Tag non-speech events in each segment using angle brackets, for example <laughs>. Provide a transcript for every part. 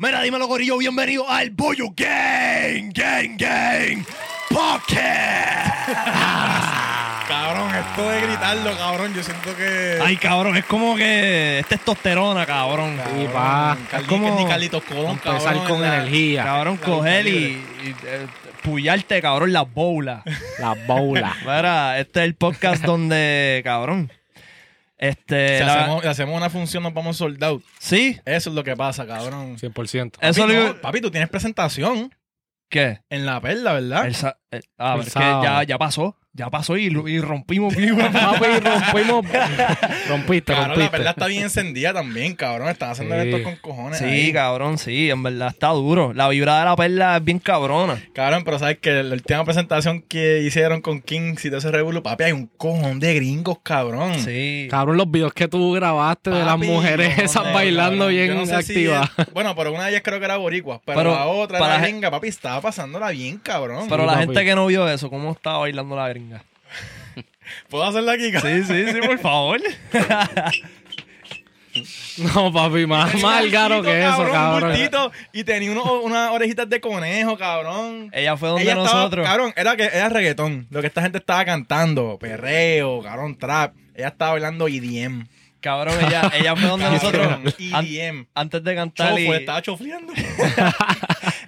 Mira, dímelo, Gorillo, bienvenido al Bollo Gang, Gang, Gang Podcast. <laughs> Cabrón, esto de gritarlo, cabrón, yo siento que. Ay, cabrón, es como que es testosterona, cabrón. Sí, pa. Es como- ni Carlitos Colón, Empezar cabrón, con la- energía. Cabrón, La coger y, y, eh, puyarte, cabrón, las bolas. <laughs> La bola. Mira, este es el podcast donde, cabrón, este... Si la- hacemos, si hacemos una función, nos vamos sold out. ¿Sí? Eso es lo que pasa, cabrón. 100%. Eso papi, lo no, papi, tú tienes presentación ¿Qué? en la perla, ¿verdad? El sa- eh, ah, El es que ya, ya pasó. Ya pasó y, y rompimos. <laughs> Papi, rompimos. Rompiste, Cabrón, la rompiste. perla está bien encendida también, cabrón. Están haciendo Sí. esto con cojones. Sí, ahí. cabrón, sí, en verdad está duro. La vibra de la perla es bien cabrona. Cabrón, pero sabes que la última presentación que hicieron con Kings y todo ese revuelo, papi, hay un cojón de gringos, cabrón. Sí. Cabrón, los videos que tú grabaste de las Papi, mujeres no, esas no, bailando cabrón. Yo bien no sé si activas. es- bueno, pero una de ellas creo que era boricua, pero, Pero la otra, para la la gringa, papi, estaba pasándola bien, cabrón. Pero la papi. gente que no vio eso, ¿cómo estaba bailando la gringa? <laughs> ¿Puedo hacerla aquí? Sí, sí, sí, por favor. <laughs> No, papi, más, más garo que eso, cabrón. y tenía uno- unas orejitas de conejo, cabrón. Ella fue donde Ella estaba- nosotros. cabrón, era que era reggaetón. Lo que esta gente estaba cantando, perreo, cabrón, trap. Ella estaba bailando EDM. Cabrón, ella, ella fue donde <laughs> nosotros. An- EDM. antes de cantar. y- Chofo, estaba chofleando.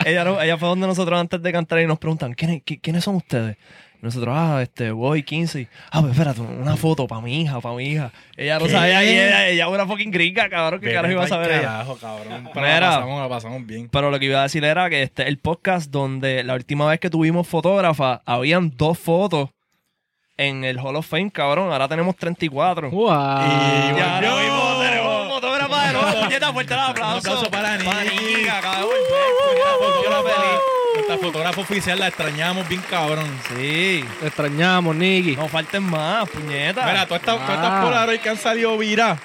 ella, ella fue donde nosotros antes de cantar y nos preguntan, ¿quiénes, qui- ¿quiénes son ustedes? Nosotros, ah, este, voy 15. Ah, pues espérate, una foto para mi hija, para mi hija. Ella no ¿Qué? sabía ella, ella era una fucking gringa, cabrón, ¿qué Vete carajo iba a saber ella? carajo, cabrón. Pero Mira. la pasamos, la pasamos bien. Pero lo que iba a decir era que este es el podcast donde la última vez que tuvimos fotógrafa, habían dos fotos en el Hall of Fame, cabrón. Ahora tenemos 34. Wow. Y ya mismo, tenemos fotógrafa de nuevo. Puñeta, fuerte el aplauso. Un aplauso para feliz. Nuestra fotógrafa oficial la extrañamos bien, cabrón. Sí. Te extrañamos, Nicky. No falten más, puñeta. Mira, todas estas, todas estas Ah. Polaroid que han salido viras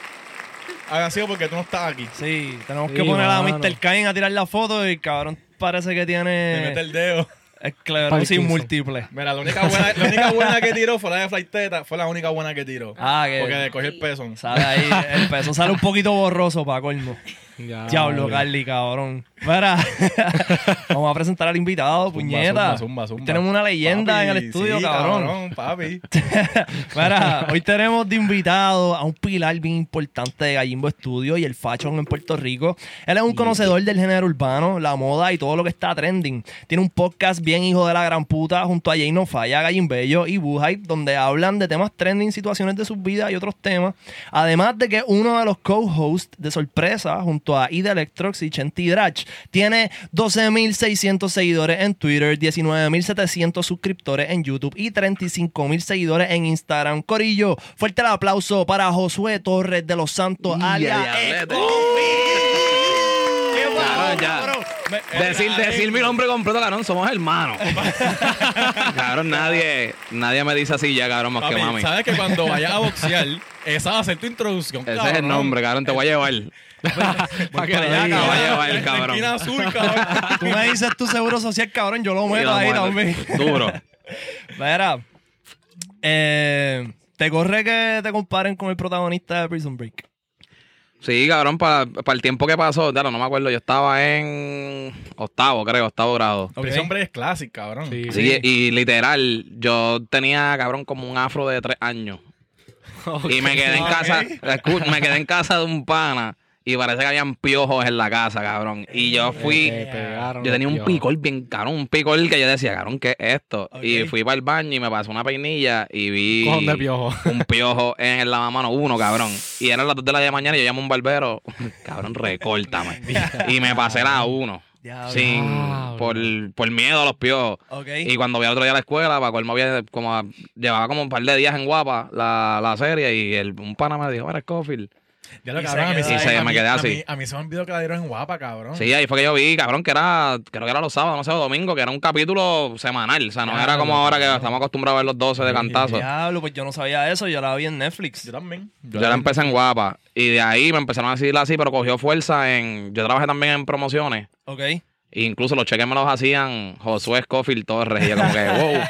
han sido porque tú no estás aquí. Sí, tenemos Sí, que poner a. Mr. Kain a tirar la foto y el cabrón parece que Te mete tiene el dedo. esclerosis múltiple. Mira, la única buena, la única <laughs> buena que tiró fue la de Flight Teta. Fue la única buena que tiró. Ah, que Porque le cogió el peso. sale ahí, el peso sale un poquito borroso para colmo. Ya, Diablo. Carly, cabrón. Mira, <laughs> vamos a presentar al invitado, puñeta. Zumba, zumba, zumba. Tenemos una leyenda Papi, en el estudio, sí, cabrón. papi. <laughs> Mira, hoy tenemos de invitado a un pilar bien importante de Gallimbo Studio y el fashion en Puerto Rico. Él es un conocedor del género urbano, la moda y todo lo que está trending. Tiene un podcast bien hijo de la gran puta junto a Jay No Falla, Gallimbello y Boo Hype, donde hablan de temas trending, situaciones de sus vidas y otros temas. Además de que uno de los co-hosts de sorpresa junto a Ida Electrox y Chenti Drach tiene 12.600 seguidores en Twitter, 19.700 suscriptores en YouTube y 35.000 seguidores en Instagram. Corillo, fuerte el aplauso para Josué Torres de los Santos, alias. Me- Decir, decir mi nombre completo, cabrón, somos hermanos. <laughs> cabrón, nadie, nadie me dice así ya, cabrón, más que Papi, mami. sabes que cuando vayas a boxear, <laughs> esa va a ser tu introducción. Ese es el nombre, cabrón, te voy a llevar. Pa' que para allá, voy a cabrón. esquina azul, cabrón. Tú me dices tu seguro social, cabrón, yo lo meto ahí también. Duro. Mira, eh, ¿te corre que te comparen con el protagonista de Prison Break? Sí, cabrón, para el tiempo que pasó, claro, no me acuerdo, yo estaba en octavo, creo, octavo grado. Ese hombre es clásico, cabrón. Sí. Sí, y literal, yo tenía, cabrón, como un afro de tres años. <laughs> Y me quedé en casa, me quedé en casa de un pana y parece que habían piojos en la casa, cabrón. Y yo fui, Te pegaron yo tenía un picor bien cabrón, un picor que yo decía, cabrón, ¿qué es esto? Y fui para el baño y me pasó una peinilla y vi Cojón de piojo. un piojo en el lavamano, uno, cabrón. Y eran las dos de la mañana y yo llamo a un barbero, <laughs> cabrón, recórtame. <laughs> y me pasé la uno. Diablo. Sin, por, por miedo a los piojos. Y cuando vi al otro día a la escuela, para colmo había como llevaba como un par de días en guapa la, la serie y el, un pana me dijo, mira, Scofield. Ya lo Y cabrón, a mí sí- se me quedé a así. mí- A mí se me olvidó que la dieron en guapa, cabrón. Sí, ahí fue que yo vi, cabrón, que era, creo que era los sábados, no sé, o domingo, que era un capítulo semanal. O sea, no Claro, era como ahora que estamos acostumbrados a ver los 12 de cantazo. Diablo, pues yo no sabía eso, yo la vi en Netflix. Yo también. Yo la empecé en guapa. Y de ahí me empezaron a decir así, pero cogió fuerza en. Yo trabajé también en promociones. Ok. E incluso los cheques me los hacían Josué Scofield Torres. Y yo como que, <laughs> wow.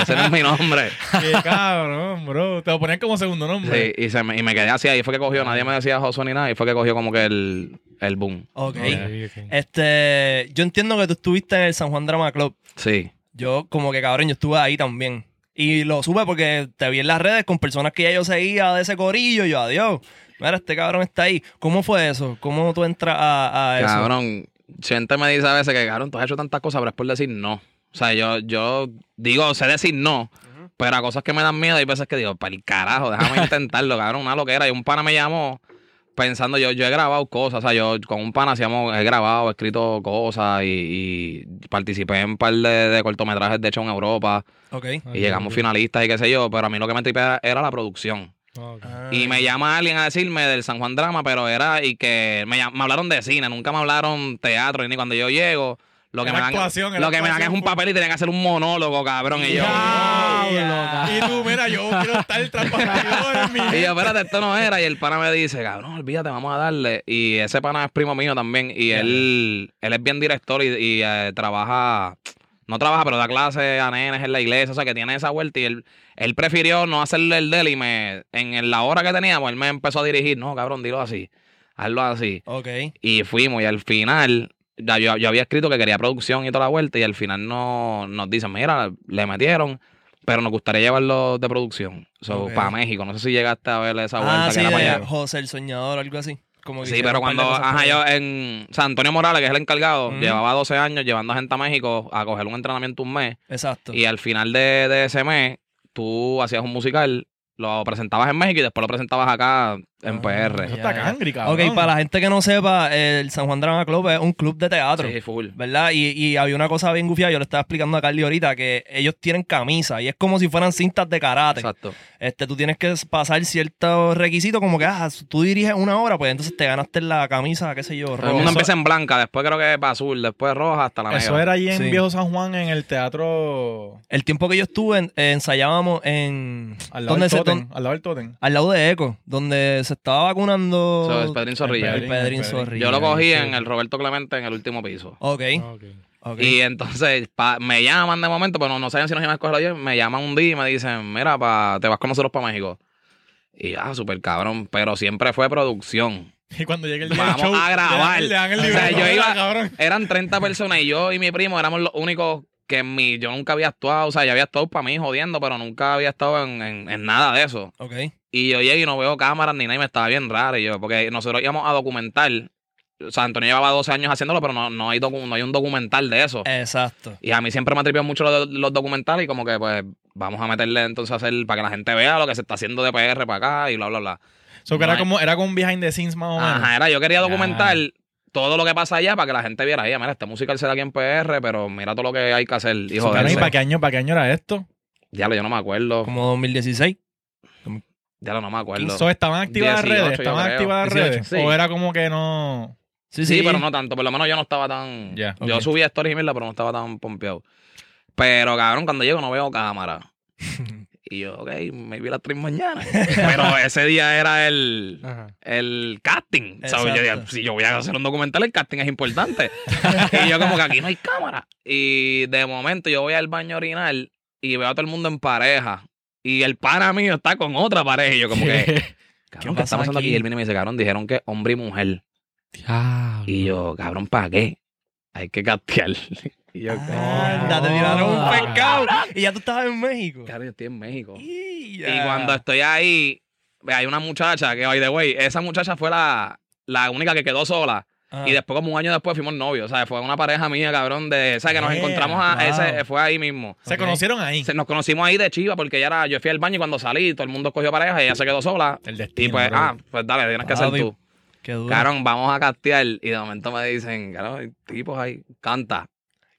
Ese no es mi nombre. <laughs> Qué cabrón, bro. Te lo ponían como segundo nombre. Sí, y, se me, y me quedé así. Ahí fue que cogió. Nadie me decía Josué ni nada. Y fue que cogió como que el, el boom. Ok. Ok. Este, yo entiendo que tú estuviste en el San Juan Drama Club. Sí. Yo, como que cabrón, yo estuve ahí también. Y lo supe porque te vi en las redes con personas que ya yo seguía de ese corillo. Y yo, adiós. Mira, este cabrón está ahí. ¿Cómo fue eso? ¿Cómo tú entras a, a eso? Cabrón, gente me dice a veces que, cabrón, tú has hecho tantas cosas, pero es por decir no. O sea, yo, yo digo, sé decir no, pero a cosas que me dan miedo hay veces que digo, para el carajo, déjame <laughs> intentarlo, cabrón, una loquera. Y un pana me llamó pensando, yo, yo he grabado cosas, o sea, yo con un pana hacíamos, he grabado, he escrito cosas y, y participé en un par de, de cortometrajes, de hecho, en Europa. Ok. Y llegamos finalistas y qué sé yo, pero a mí lo que me tripea era la producción. Ok. Y me llama alguien a decirme del San Juan Drama, pero era y que me, me hablaron de cine, nunca me hablaron teatro, y ni cuando yo llego, lo que, me dan, lo que me dan es un papel y tenía que hacer un monólogo, cabrón. Y yo, Diablo, Y tú, mira, yo quiero estar <laughs> bastidores, mi y yo, espérate, esto no era. Y el pana me dice, cabrón, olvídate, vamos a darle. Y ese pana es primo mío también. Y él, él es bien director y, y, eh, trabaja, no trabaja, pero da clases a nenes en la iglesia. O sea, que tiene esa vuelta. Y él, él prefirió no hacerle el de él. Y me, en la hora que teníamos, él me empezó a dirigir. No, cabrón, dilo así. Hazlo así. Ok. Y fuimos. Y al final, yo, yo había escrito que quería producción y toda la vuelta. Y al final no, nos dicen, mira, le metieron. Pero nos gustaría llevarlo de producción. So, Ok. para México. No sé si llegaste a ver esa vuelta Ah, que sí, era para de allá. José el Soñador, algo así. Como Sí, pero cuando, ajá, yo en San Antonio Morales, que es el encargado, llevaba 12 años llevando a gente a México a coger un entrenamiento un mes. Exacto. Y al final de, de ese mes, tú hacías un musical, lo presentabas en México y después lo presentabas acá en PR. Eso está cangri, cabrón. Ok, para la gente que no sepa, el San Juan Drama Club es un club de teatro. Sí, full. ¿Verdad? Y, y había una cosa bien gufiada, yo le estaba explicando a Carly ahorita, que ellos tienen camisa y es como si fueran cintas de karate. Exacto. Este, tú tienes que pasar ciertos requisitos, como que, ah, tú diriges una hora, pues entonces te ganaste la camisa, qué sé yo, roja. mundo Eso- empieza en blanca, después creo que es azul, después roja hasta la Eso negra. era allí en Sí. Viejo San Juan, en el teatro. El tiempo que yo estuve, en- ensayábamos en... Al lado ¿dónde del se- Totem. Al lado del Totem. al lado de Eco, donde se estaba vacunando... Pedrín Zorrilla. el El Pedrín Pedrín. Zorrilla. Yo lo cogí sí. en el Roberto Clemente en el último piso. Ok, Ok. ok. Y entonces pa- me llaman de momento, pero no, no saben si nos llaman a escogerlo ayer. Me llaman un día y me dicen, mira, pa, te vas con nosotros para México. Y ah, súper cabrón, pero siempre fue producción. Y cuando llegue el día Vamos del show, a grabar. Le dan, le dan el O sea, libreto. yo iba- cabrón. Eran 30 personas y yo y mi primo éramos los únicos que en mi, yo nunca había actuado. O sea, yo había estado para mí jodiendo, pero nunca había estado en, en- en nada de eso. ok. Y yo llegué y no veo cámaras ni nada y me estaba bien raro. Y yo, porque nosotros íbamos a documentar. O sea, Antonio llevaba 12 años haciéndolo, pero no, no, hay, docu- no hay un documental de eso. Exacto. Y a mí siempre me tripeado mucho los, los documentales y como que pues vamos a meterle entonces a hacer para que la gente vea lo que se está haciendo de PR para acá y bla, bla, bla. So, que era hay- como, era como un behind the scenes más o menos. Ajá, era, yo quería Ya. documentar todo lo que pasa allá para que la gente viera, "Oye, mira, este musical se da aquí en PR, pero mira todo lo que hay que hacer. So, cabrón, ¿y joderse. para qué año, para qué año era esto? Ya lo, yo no me acuerdo. Como 2016. Ya lo no me acuerdo. So, ¿Estaban activas las 18, redes? yo ¿Estaban activas las 18, redes? sí. ¿O era como que no...? Sí, Sí, sí. pero no tanto. Por lo menos yo no estaba tan. Ya. Yo Ok. subía stories y mierda, pero no estaba tan pompeado. Pero, cabrón, cuando llego no veo cámara. <laughs> Y yo, ok, me vi a las 3 mañana. pero ese día era el, Ajá. el casting. ¿sabes? Yo dije, Exacto. si yo voy a hacer un documental, el casting es importante. y yo, como que aquí no hay cámara. Y de momento yo voy al baño a orinar y veo a todo el mundo en pareja. Y el pana mío está con otra pareja. Y yo, como que, <laughs> cabrón, ¿qué, está pasando aquí? aquí? Y él viene y me dice, cabrón, dijeron que hombre y mujer. Diablo. Y yo, cabrón, ¿para qué? Hay que castear. Y yo, Anda, te tiraron un pescado. Y ya tú estabas en México. Claro, yo estoy en México. Y, Y cuando estoy ahí, ve, hay una muchacha que, by the way, esa muchacha fue la, la única que quedó sola. Ah. Y después, como un año después, fuimos novios. O sea, fue una pareja mía, cabrón, de... O sea, que nos Yeah, encontramos a... wow. Ese, fue ahí mismo. Se Ok. conocieron ahí. Se- nos conocimos ahí de chiva porque ella era... Yo fui al baño y cuando salí, todo el mundo escogió pareja y ella se quedó sola. El destino. Y pues, bro. ah, pues dale, tienes que ser tú. Qué duro. Cabrón, vamos a castear. Y de momento me dicen, cabrón, hay tipos ahí, canta.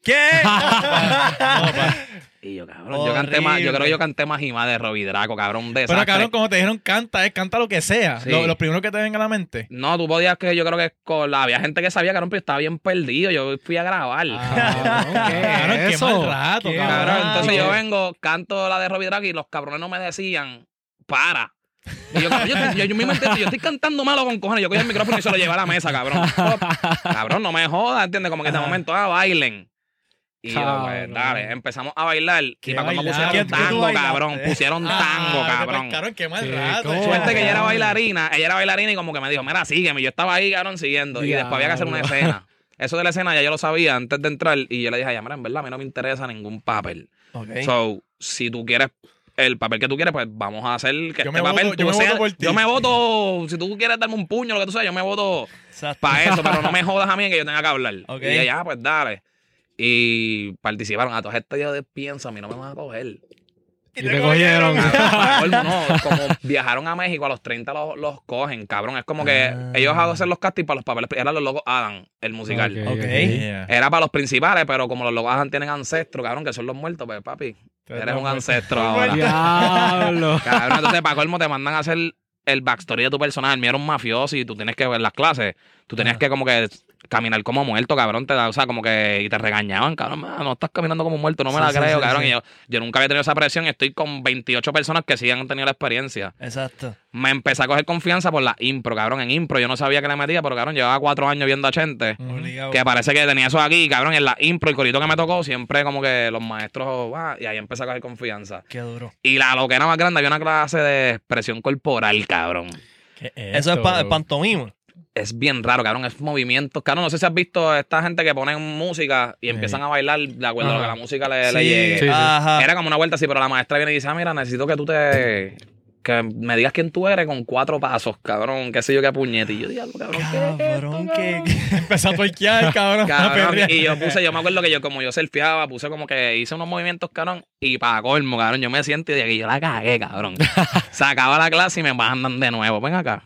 ¿Qué? <laughs> <laughs> Y yo, cabrón, yo canté más, yo creo que yo canté más y más de Robbie Draco, cabrón, desastre. Pero cabrón, como te dijeron canta, es canta lo que sea. Sí. Lo, lo primero que te venga a la mente. No, tú podías que yo creo que con la, había gente que sabía, cabrón, pero estaba bien perdido. Yo fui a grabar. Ah, <laughs> ¿qué Cabrón, qué eso? mal rato, ¿Qué cabrón. Cabrón, entonces yo rato? vengo, canto la de Robbie Draco y los cabrones no me decían, para. Y yo, yo, yo, yo, mismo entiendo, yo estoy cantando malo con cojones. Yo cogí el micrófono y se lo llevé a la mesa, cabrón. cabrón, no me jodas, ¿entiendes? Como que de momento, ah, bailen. Y yo, Cabrón. dale, empezamos a bailar. Y ¿Qué para cuando pusieron ¿Qué- qué tango, cabrón. Pusieron tango, Ah, cabrón. Cabrón, qué mal rato. ¿cómo? Suerte que ella era bailarina, ella era bailarina y como que me dijo, mira, sígueme. Yo estaba ahí, cabrón, siguiendo. Y después había que hacer una escena. Eso de la escena ya yo lo sabía antes de entrar. Y yo le dije, a ella, mira, en verdad, a mí no me interesa ningún papel. Ok. So, si tú quieres el papel que tú quieres, pues vamos a hacer que Yo este me voto- papel yo tú me seas- voto por ti. Yo me voto, si tú quieres darme un puño, lo que tú sabes, yo me voto para eso, pero no me <laughs> jodas a mí en que yo tenga que hablar. Ok. Y ella, ah, pues dale. Y participaron. A todos estos yo de pienso, a mí no me van a coger. Y te cogieron. <laughs> Para colmo, no, como viajaron a México a los 30 los, los cogen, cabrón. Es como que Ah. ellos hacen los castings para los papeles. Eran los locos Adam, el musical. Ok, Ok. ok. Yeah. Era para los principales, pero como los locos Adam tienen ancestros, cabrón, que son los muertos, pues papi, eres un ancestro ahora. Diablo. <laughs> Cabrón, entonces para colmo te mandan a hacer el backstory de tu personaje. El mío era un mafioso y tú tienes que ver las clases. Tú tenías Ajá. que como que caminar como muerto, cabrón. Te da, o sea, como que y te regañaban, cabrón. "Ah, No estás caminando como muerto, no me Sí, la sí, creo, sí, cabrón. sí. Y yo, yo nunca había tenido esa presión. y Estoy con 28 personas que sí han tenido la experiencia. Exacto. Me empecé a coger confianza por la impro, cabrón. En impro yo no sabía que le metía, pero cabrón, llevaba cuatro años viendo a Chente. Obligado. Que parece que tenía eso aquí, cabrón, en la impro, el corito que me tocó, siempre como que los maestros, ah, y ahí empecé a coger confianza. Qué duro. Y la lo que era más grande, había una clase de expresión corporal, cabrón. ¿Qué Eso es pa- bro? pantomima. Es bien raro, cabrón, es movimientos. Cabrón, no sé si has visto a esta gente que ponen música y empiezan a bailar de acuerdo a lo que la música le, le Sí, llegue. Sí, sí. Ajá. Era como una vuelta así, pero la maestra viene y dice, ah, mira, necesito que tú te... Que me digas quién tú eres con cuatro pasos, cabrón, qué sé yo, qué puñete. Y yo, diablo, cabrón, ¿qué es esto, Cabrón, que. <laughs> Empezó a tuerquear, cabrón. y yo puse, yo me acuerdo que yo como yo surfeaba, puse como que hice unos movimientos, cabrón, y para colmo, cabrón, yo me siento y de yo la cagué, cabrón. <laughs> Se acaba la clase y me mandan de nuevo, ven acá.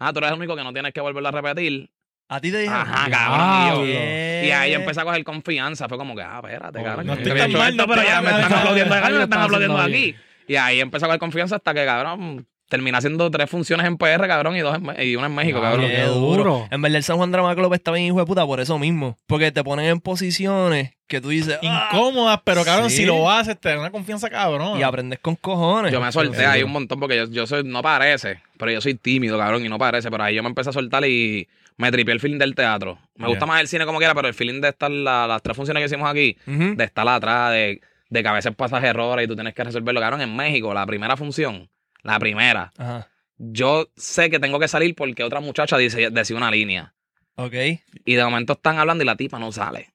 Ah, tú eres el único que no tienes que volverlo a repetir. A ti te dijeron. Ajá, cabrón. Y, yo- Diablo. y ahí yo empecé a coger confianza. Fue como que, ah, espérate, Oh, cabrón. no estoy había tan hecho mal, no pero ya me están aplaudiendo, acá, me está están aplaudiendo aquí. Y ahí empecé a coger confianza hasta que, cabrón, terminé haciendo tres funciones en PR, cabrón, y dos en, y una en México, Diablo, cabrón. Qué duro. En verdad, el San Juan Drama Club está bien hijo de puta por eso mismo. Porque te ponen en posiciones que tú dices. "Ah", Incómodas, pero cabrón, Sí. si lo haces, te da una confianza cabrón. Y aprendes con cojones. Yo me solté Sí. ahí un montón porque yo, yo soy, no parece, pero yo soy tímido, cabrón, y no parece. Pero ahí yo me empecé a soltar y me tripié el feeling del teatro. Me gusta más el cine como quiera, pero el feeling de estar, la- las tres funciones que hicimos aquí, de estar atrás, de, de que a veces pasas errores y tú tienes que resolverlo. Cabrón, en México, la primera función, la primera, Ajá. yo sé que tengo que salir porque otra muchacha dice, decía una línea. Ok. Y de momento están hablando y la tipa no sale.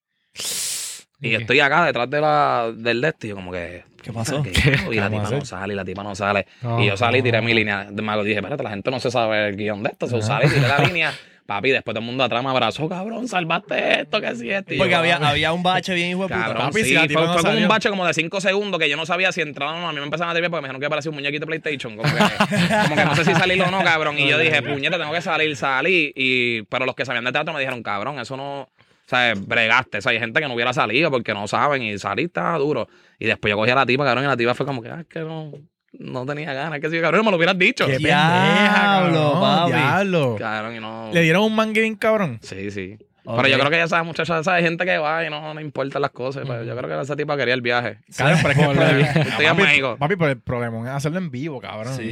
Y yo Ok. estoy acá detrás de la, del de esto y yo como que... ¿Qué pasó? ¿qué? Y ¿Qué la tipa no sale, y la tipa no sale. No, y yo salí y tiré no. mi línea. De mago dije, espérate, la gente no se sabe el guion de esto. Salí, tiré la línea. <laughs> Papi, después todo el mundo atrás me abrazó, cabrón, salvaste esto, que sí, esto. Yo, Porque había, había un bache bien hijo de puta. Cabrón, Papi, sí, si fue, tipa no fue como un bache como de 5 segundos que yo no sabía si entraron o no. A mí me empezaron a tirar porque me dijeron que parecía un muñequito de PlayStation. Como que, <laughs> como que no sé si salir o no, cabrón. Y yo dije, puñeta, tengo que salir, salí. Y, pero los que sabían de teatro me dijeron, cabrón, eso no. O sea, bregaste. O sea, hay gente que no hubiera salido porque no saben y salí estaba duro. Y después yo cogí a la tipa, cabrón, y la tipa fue como que, ah, es que no, no tenía ganas. Que si, cabrón, me lo hubieras dicho. Qué Diablo, pendeja, cabrón. Diablo. Cabrón, y no. Le dieron un mangue bien cabrón. Sí, sí. Ok. Pero yo creo que ya sabes, muchachos, esa gente que va y no, no importan las cosas. pero yo creo que esa tipa quería el viaje. Cabrón, pero es que el Estoy en papi, pero el problema es hacerlo en vivo, cabrón. Sí.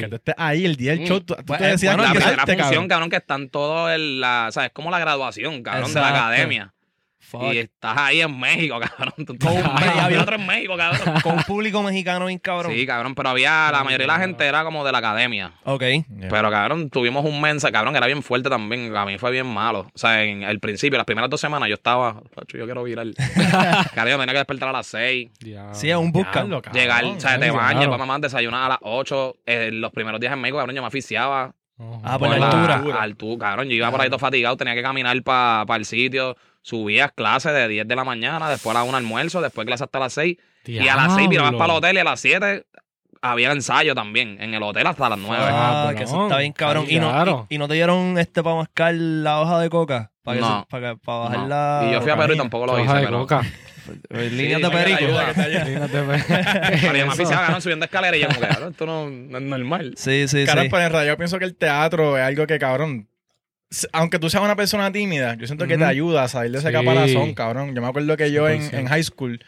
Que tú estés ahí el día del Mm. show. Tú, tú Bueno, te decías bueno, la que primera salte, función, cabrón. cabrón, que están todos en la, o sea, es como la graduación, cabrón, de la Exacto. academia. Fuck. Y estás ahí en México, <laughs> cabrón. Tú Con- había- otro en México, cabrón. <laughs> Con un público mexicano bien cabrón. Sí, cabrón, pero había, la mayoría de la gente era como de la academia. Ok. Yeah. Pero, cabrón, tuvimos un mensaje, cabrón, era bien fuerte también. A mí fue bien malo. O sea, en el principio, las primeras dos semanas, yo estaba, "Tacho, yo quiero virar. <laughs> cabrón, yo tenía que despertar a las seis. Diablo. Sí, es un busca. Diablo, cabrón. Llegar, o sea, te bañas, vas mamá, desayunar a las 8. los primeros días en México, cabrón, yo me aficiaba. Ah, por la altura. altura, cabrón. Yo iba por ahí todo fatigado, tenía que caminar para el sitio. Subía clases de 10 de la mañana, después a la 1 almuerzo, después clases hasta las 6. Y a las 6 mirabas Diablo. para el hotel y a las 7 había ensayo también. En el hotel hasta las 9. Ah, Ah, que eso no. está bien cabrón. Ay, Y no, claro. y, y no te dieron este para mascar la hoja de coca. Para, que No. se- para, que- para bajar No. la. y yo fui a Perú y tampoco lo Hoja hice, de pero. coca. Eh, Líneas Sí, de perico. pues. Yo me Eso. aficiaba, cabrón, subiendo escaleras y yo como que, cabrón, esto no, no es normal. Sí, sí, Cabrón, sí. pero en realidad yo pienso que el teatro es algo que, cabrón, aunque tú seas una persona tímida, yo siento que te ayuda a salir de ese Sí. caparazón, cabrón. Yo me acuerdo que yo en, 100%. en high school,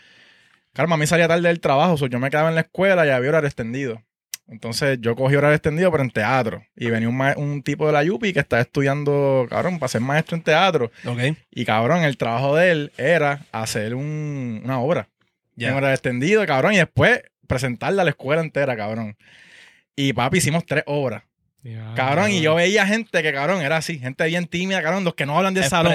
claro, a mí salía tarde del trabajo, so yo me quedaba en la escuela y había horario extendido. Entonces yo cogí horario extendido, pero en teatro. Y venía un, tipo de la Yupi que estaba estudiando, cabrón, para ser maestro en teatro. Ok. Y cabrón, el trabajo de él era hacer un- una obra. Ya. Horario extendido, cabrón, y después presentarla a la escuela entera, cabrón. Y papi, hicimos tres obras. Ya, Cabrón, y yo veía gente que, cabrón, era así, gente bien tímida, cabrón, los que no hablan del salón.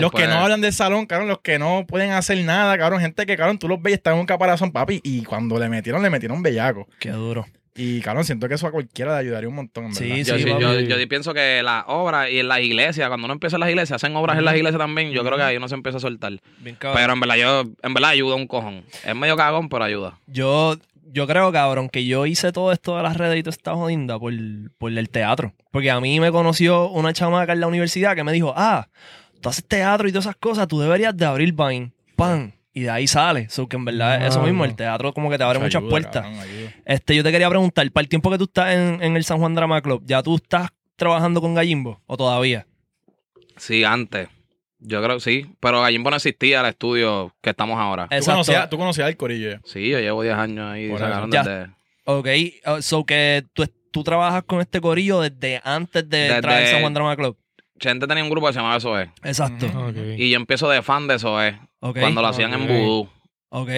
Los que no hablan del salón, cabrón, los que no pueden hacer nada, cabrón, gente que, cabrón, tú los ves y están en un caparazón, papi, y cuando le metieron, le metieron bellaco. Qué duro. Y, cabrón, siento que eso a cualquiera le ayudaría un montón, en Sí, verdad. Yo, sí, yo, yo pienso que las obras y en las iglesias, cuando uno empieza en las iglesias, hacen obras en las iglesias también, yo creo que ahí uno se empieza a soltar. Bien. Pero en verdad, yo, en verdad ayuda un cojón. Es medio cagón, pero ayuda. Yo, yo creo, cabrón, que yo hice todo esto de las redes y toda esta jodinda por, por el teatro. Porque a mí me conoció una chamaca en la universidad que me dijo, ah, tú haces teatro y todas esas cosas, tú deberías de abrir Vine. Pan. Y de ahí sale. So que en verdad eso mismo, el teatro como que te abre muchas ayuda, puertas. cabrón. Este, yo te quería preguntar, para el tiempo que tú estás en, en el San Juan Drama Club, ¿ya tú estás trabajando con Gallimbo? ¿O todavía? Sí, antes. Yo creo que sí. Pero Gallimbo no existía el estudio que estamos ahora. ¿Tú Exacto. conocías, tú conocías al corillo ya? Sí, yo llevo 10 años ahí. Por sacaron eso. desde- Ok, uh, so que tú, tú trabajas con este corillo desde antes de Desde- entrar al San Juan Drama Club. Chente tenía un grupo que se llamaba SOE. Exacto. Y yo empiezo de fan de SOE. Ok, Cuando lo hacían en Ok. Voodoo. ok,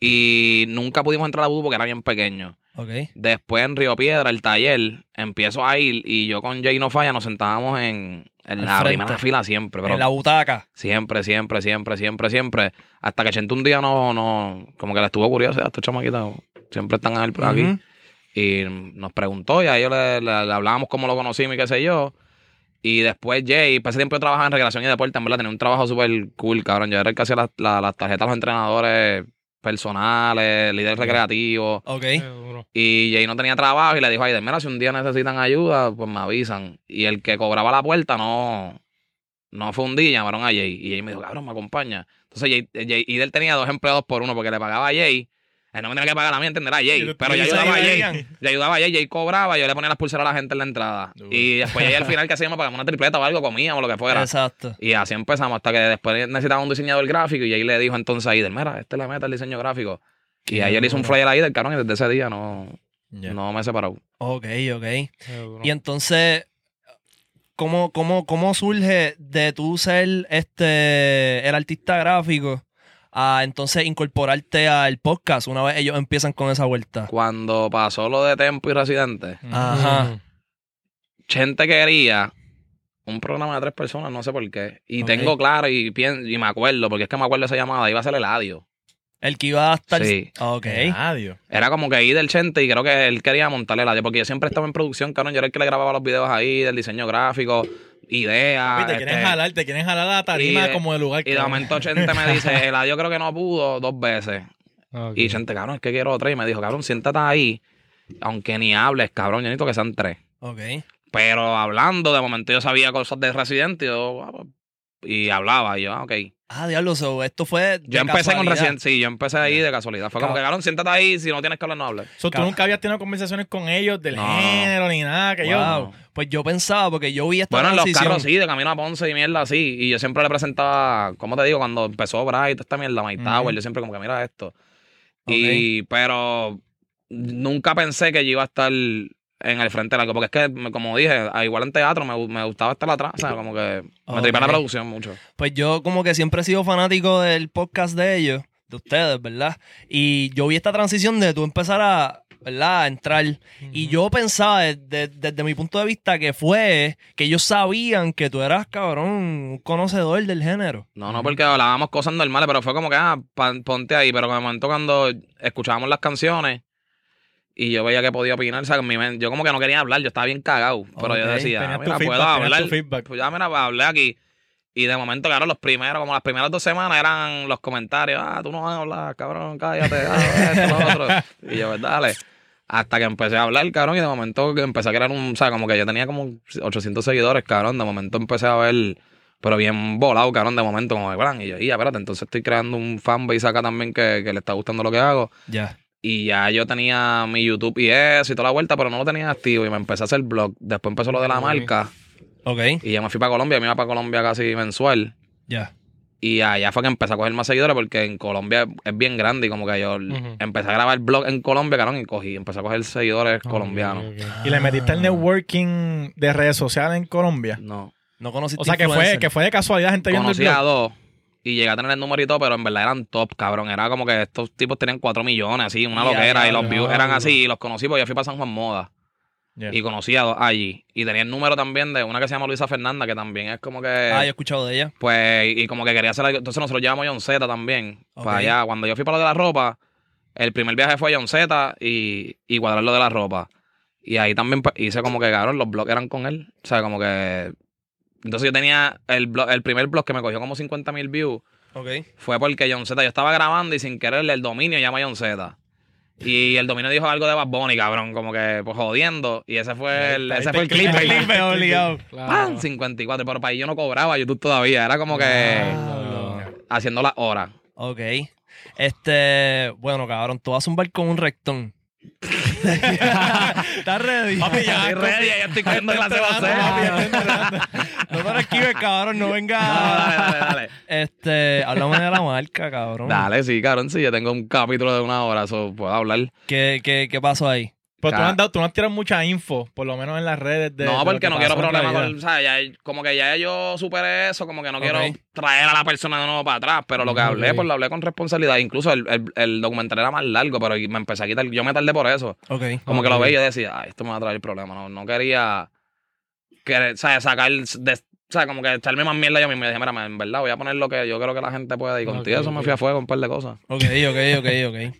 Y nunca pudimos entrar a Voodoo porque era bien pequeño. ok. Después en Río Piedra, el taller, empiezo a ir y yo con Jay No Falla nos sentábamos en, en la frente. primera fila siempre. Pero en la butaca. Siempre, siempre, siempre, siempre, siempre. Hasta que Chente un día no, no, como que le estuvo curioso, estos chamaquitos siempre están aquí. Y nos preguntó y a ellos le, le- le hablábamos cómo lo conocimos y qué sé yo. Y después Jay, para ese tiempo yo trabajaba en recreación y deporte, en verdad tenía un trabajo súper cool, cabrón. Yo era el que hacía las, la- las tarjetas a los entrenadores personales, líder recreativo. Ok. Duro. Y Jay no tenía trabajo y le dijo, ay, mira, si un día necesitan ayuda, pues me avisan. Y el que cobraba la puerta no, no fue un día, llamaron a Jay. Y Jay me dijo, cabrón, me acompaña. Entonces Jay, Jay- y él tenía dos empleados por uno porque le pagaba a Jay. Él no me tenía que pagar a mí, entenderá, Y Jay. Pero y yo ayudaba a Jay. Yo ayudaba a Jay, Jay cobraba, yo le ponía las pulseras a la gente en la entrada. Y después Jay al final que hacíamos pagamos una tripleta o algo, comíamos, lo que fuera. Exacto. Y así empezamos hasta que después necesitaba un diseñador gráfico y ahí le dijo entonces a Ider, mira, este le mete el diseño gráfico. Y ahí él hizo un flyer a Ider, cabrón, y desde ese día no, no me he separado. Ok, ok. Qué. Y entonces, ¿cómo, cómo, cómo surge de tú ser este el artista gráfico a entonces incorporarte al podcast una vez ellos empiezan con esa vuelta? Cuando pasó lo de Tempo y Residente, Ajá. Ujú. Chente quería un programa de tres personas, no sé por qué. Y tengo claro y, pien- y me acuerdo, porque es que me acuerdo esa llamada, iba a ser el audio. El que iba a estar. Sí. Ok. Adiós. Era como que ahí del Chente y creo que él quería montarle el audio, porque yo siempre estaba en producción, cabrón. Yo era el que le grababa los videos ahí, del diseño gráfico, ideas. Papi, te quieren este, jalar, te quieren jalar la tarima de- como de lugar. Y de momento Chente me dice, <laughs> el audio creo que no pudo dos veces. Y Chente, cabrón, es que quiero otra. Y me dijo, cabrón, siéntate ahí, aunque ni hables, cabrón, yo necesito que sean tres. Ok. Pero hablando, de momento yo sabía cosas de Residente y yo, ah, pues, y hablaba, y yo, ah, ok. Ah, diablo, so, esto fue. de Yo empecé con. Residente, sí, yo empecé ahí de casualidad. Fue como que, cabrón, siéntate ahí, si no tienes que hablar, no hables. So, tú nunca habías tenido conversaciones con ellos del No. género ni nada. Que yo. Wow. Pues yo pensaba, porque yo vi esta Bueno, en los transición. carros sí, de camino a Ponce y mierda así. Y yo siempre le presentaba, ¿cómo te digo? Cuando empezó Bright, esta mierda, My Tower, Ujú. yo siempre como que mira esto. Y, pero nunca pensé que yo iba a estar en el frente largo, porque es que, como dije, a- igual en teatro me, me gustaba estar atrás, ¿sabes? Como que me Ok. tripé la producción mucho. Pues yo como que siempre he sido fanático del podcast de ellos, de ustedes, ¿verdad? Y yo vi esta transición de tú empezar a, ¿verdad? A entrar. Y yo pensaba desde, desde mi punto de vista que fue que ellos sabían que tú eras, cabrón, un conocedor del género. No, no, porque hablábamos cosas normales, pero fue como que, ah, ponte ahí. Pero en el momento cuando escuchábamos las canciones y yo veía que podía opinar, o sea, mi yo como que no quería hablar, yo estaba bien cagado. Pero yo decía, ah, mira, feedback, puedo tenías hablar. feedback. Pues ya, mira, hablé aquí. Y de momento, claro, los primeros, como las primeras dos semanas eran los comentarios, ah, tú no vas a hablar, cabrón, cállate, ah, esto, lo otro. Y yo, pues dale. Hasta que empecé a hablar, cabrón, y de momento que empecé a crear un, o sea, como que yo tenía como 800 seguidores, cabrón, de momento empecé a ver, pero bien volado, cabrón, de momento, como de plan, y yo, y espérate, entonces estoy creando un fanbase acá también que, que le está gustando lo que hago. Ya. Y ya yo tenía mi YouTube y eso y toda la vuelta, pero no lo tenía activo y me empecé a hacer blog. Después empezó lo de la marca Ok. y ya me fui para Colombia, me iba para Colombia casi mensual. Ya. Y allá fue que empecé a coger más seguidores porque en Colombia es bien grande y como que yo Ujú. empecé a grabar blog en Colombia, cabrón, y cogí, empecé a coger seguidores colombianos. Y le metiste el networking de redes sociales en Colombia. No. No conociste O sea, que fue, que fue de casualidad gente viendo el Conocí a blog. dos y llegué a tener el número y todo, pero en verdad eran top, cabrón. Era como que estos tipos tenían 4 millones, así, una loquera. y los views eran así, y los conocí porque yo fui para San Juan Moda. Y conocí a dos allí. Y tenía el número también de una que se llama Luisa Fernanda, que también es como que. Ah, yo he escuchado de ella. Pues, y como que quería hacer algo. Entonces nosotros llevamos a John Z también. Para allá. Cuando yo fui para lo de la ropa, el primer viaje fue John Z y, y cuadrar lo de la ropa. Y ahí también pues, hice como que, cabrón, los blogs eran con él. O sea, como que. Entonces yo tenía el, blog, el primer blog que me cogió como 50 mil views. Ok. Fue porque John Z, yo estaba grabando y sin querer el dominio llama a John Z. Y el dominio dijo algo de Bad Bunny, cabrón, como que pues jodiendo. Y ese fue el, ese fue el el clip. clip, Clip obligado. ¡Pam! 54. Pero para ahí yo no cobraba YouTube todavía. Era como que haciendo las horas. Ok. Este, bueno, cabrón, tú vas a zumbar con un rectón. <laughs> <laughs> ¿Estás ready? Papi, ya. Estoy ready, ya estoy cogiendo clase de voceo. No te lo esquives, cabrón, no venga. Dale, dale, dale. Este, háblame de la marca, cabrón. Dale, sí, cabrón, sí, yo tengo un capítulo de una hora, eso puedo hablar. ¿Qué, qué, qué pasó ahí? Pero tú no, has dado, tú no has tirado mucha info, por lo menos en las redes de. no, porque que no quiero problemas con, o sea, ya, como que ya yo superé eso, como que no quiero traer a la persona de nuevo para atrás, pero lo que hablé, pues lo hablé con responsabilidad, incluso el, el, el documental era más largo, pero me empecé a quitar, yo me tardé por eso, Ok. como que lo veía y yo decía, ay, esto me va a traer problemas, no, no quería, querer, o sea, sacar, de, o sea, como que echarme más mierda yo mismo, y dije, mira, en verdad voy a poner lo que yo creo que la gente puede, y contigo eso me fui a fuego un par de cosas. Ok, ok, ok, ok.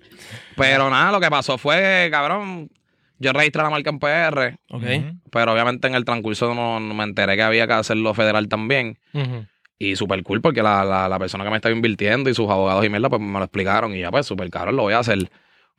Pero nada, lo que pasó fue que, cabrón, yo registré la marca en PR, Ok. Ujú. pero obviamente en el transcurso no, no me enteré que había que hacerlo federal también. Y súper cool porque la, la, la persona que me estaba invirtiendo y sus abogados y mierda, pues me lo explicaron. Y ya, pues súper caro, lo voy a hacer.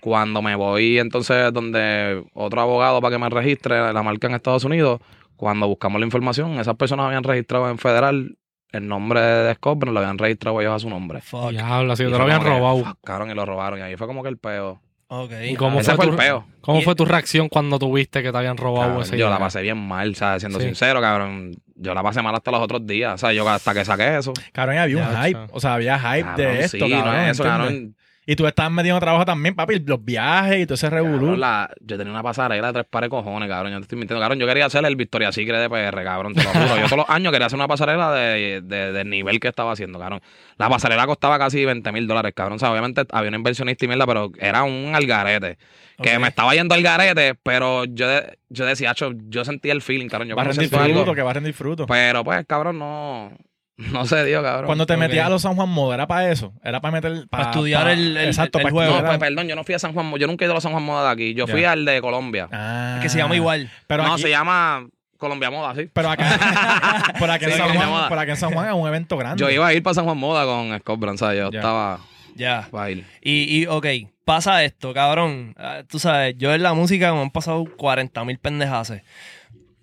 Cuando me voy entonces donde otro abogado para que me registre la marca en Estados Unidos, cuando buscamos la información, esas personas habían registrado en federal el nombre de Scott, pero lo habían registrado ellos a su nombre. Fuck. Diablo, así Y te lo habían que, robado. fuck, cabrón, y lo robaron. Y ahí fue como que el peo. Ok. ¿Y cómo Ese fue, fue tu, el peo. ¿Cómo Y- fue tu reacción cuando tuviste que te habían robado Cabrón, ese yo la pasé bien mal, ¿sabes? Siendo Sí. sincero, cabrón. Yo la pasé mal hasta los otros días. O sea, yo hasta que saqué eso. Cabrón, había un Ya, hype. O sea, había hype Cabrón, de esto, sí, cabrón. no es eso, cabrón. Y tú estabas metido en trabajo también, papi. Los viajes y todo ese revolú. Yo tenía una pasarela de tres pares de cojones, cabrón. Yo te estoy mintiendo, cabrón. Yo quería hacer el Victoria Secret de PR, cabrón. Te lo juro. Yo todos los años quería hacer una pasarela de, de- del nivel que estaba haciendo, cabrón. La pasarela costaba casi 20 mil dólares, cabrón. O sea, obviamente había un inversionista y mierda, pero era un algarete. Que me estaba yendo al garete, pero yo, yo decía, "Acho, yo sentía el feeling, cabrón. Yo va a cuando rendir siento algo- fruto, que va a rendir fruto. Pero pues, cabrón, no, <laughs> no se dio, cabrón. Cuando te metías a los San Juan Moda, ¿era para eso? Era para meter... Para estudiar el- el- exacto, el para juego. No, pues, perdón, yo no fui a San Juan, Mo- yo nunca he ido a los San Juan Moda de aquí. Yo fui al de Colombia. Ah. Que se llama igual. Pero no, aquí, se llama Colombia Moda, sí. Pero acá, <laughs> por, aquí en Sí, San Colombia Juan, Moda. por aquí en San Juan es un evento grande. Yo iba a ir para San Juan Moda con Scott Brand, ¿sabes? Yo estaba Ya. para ir. Y, y, ok, pasa esto, cabrón. Ah, Tú sabes, yo en la música me han pasado 40 mil pendejaces.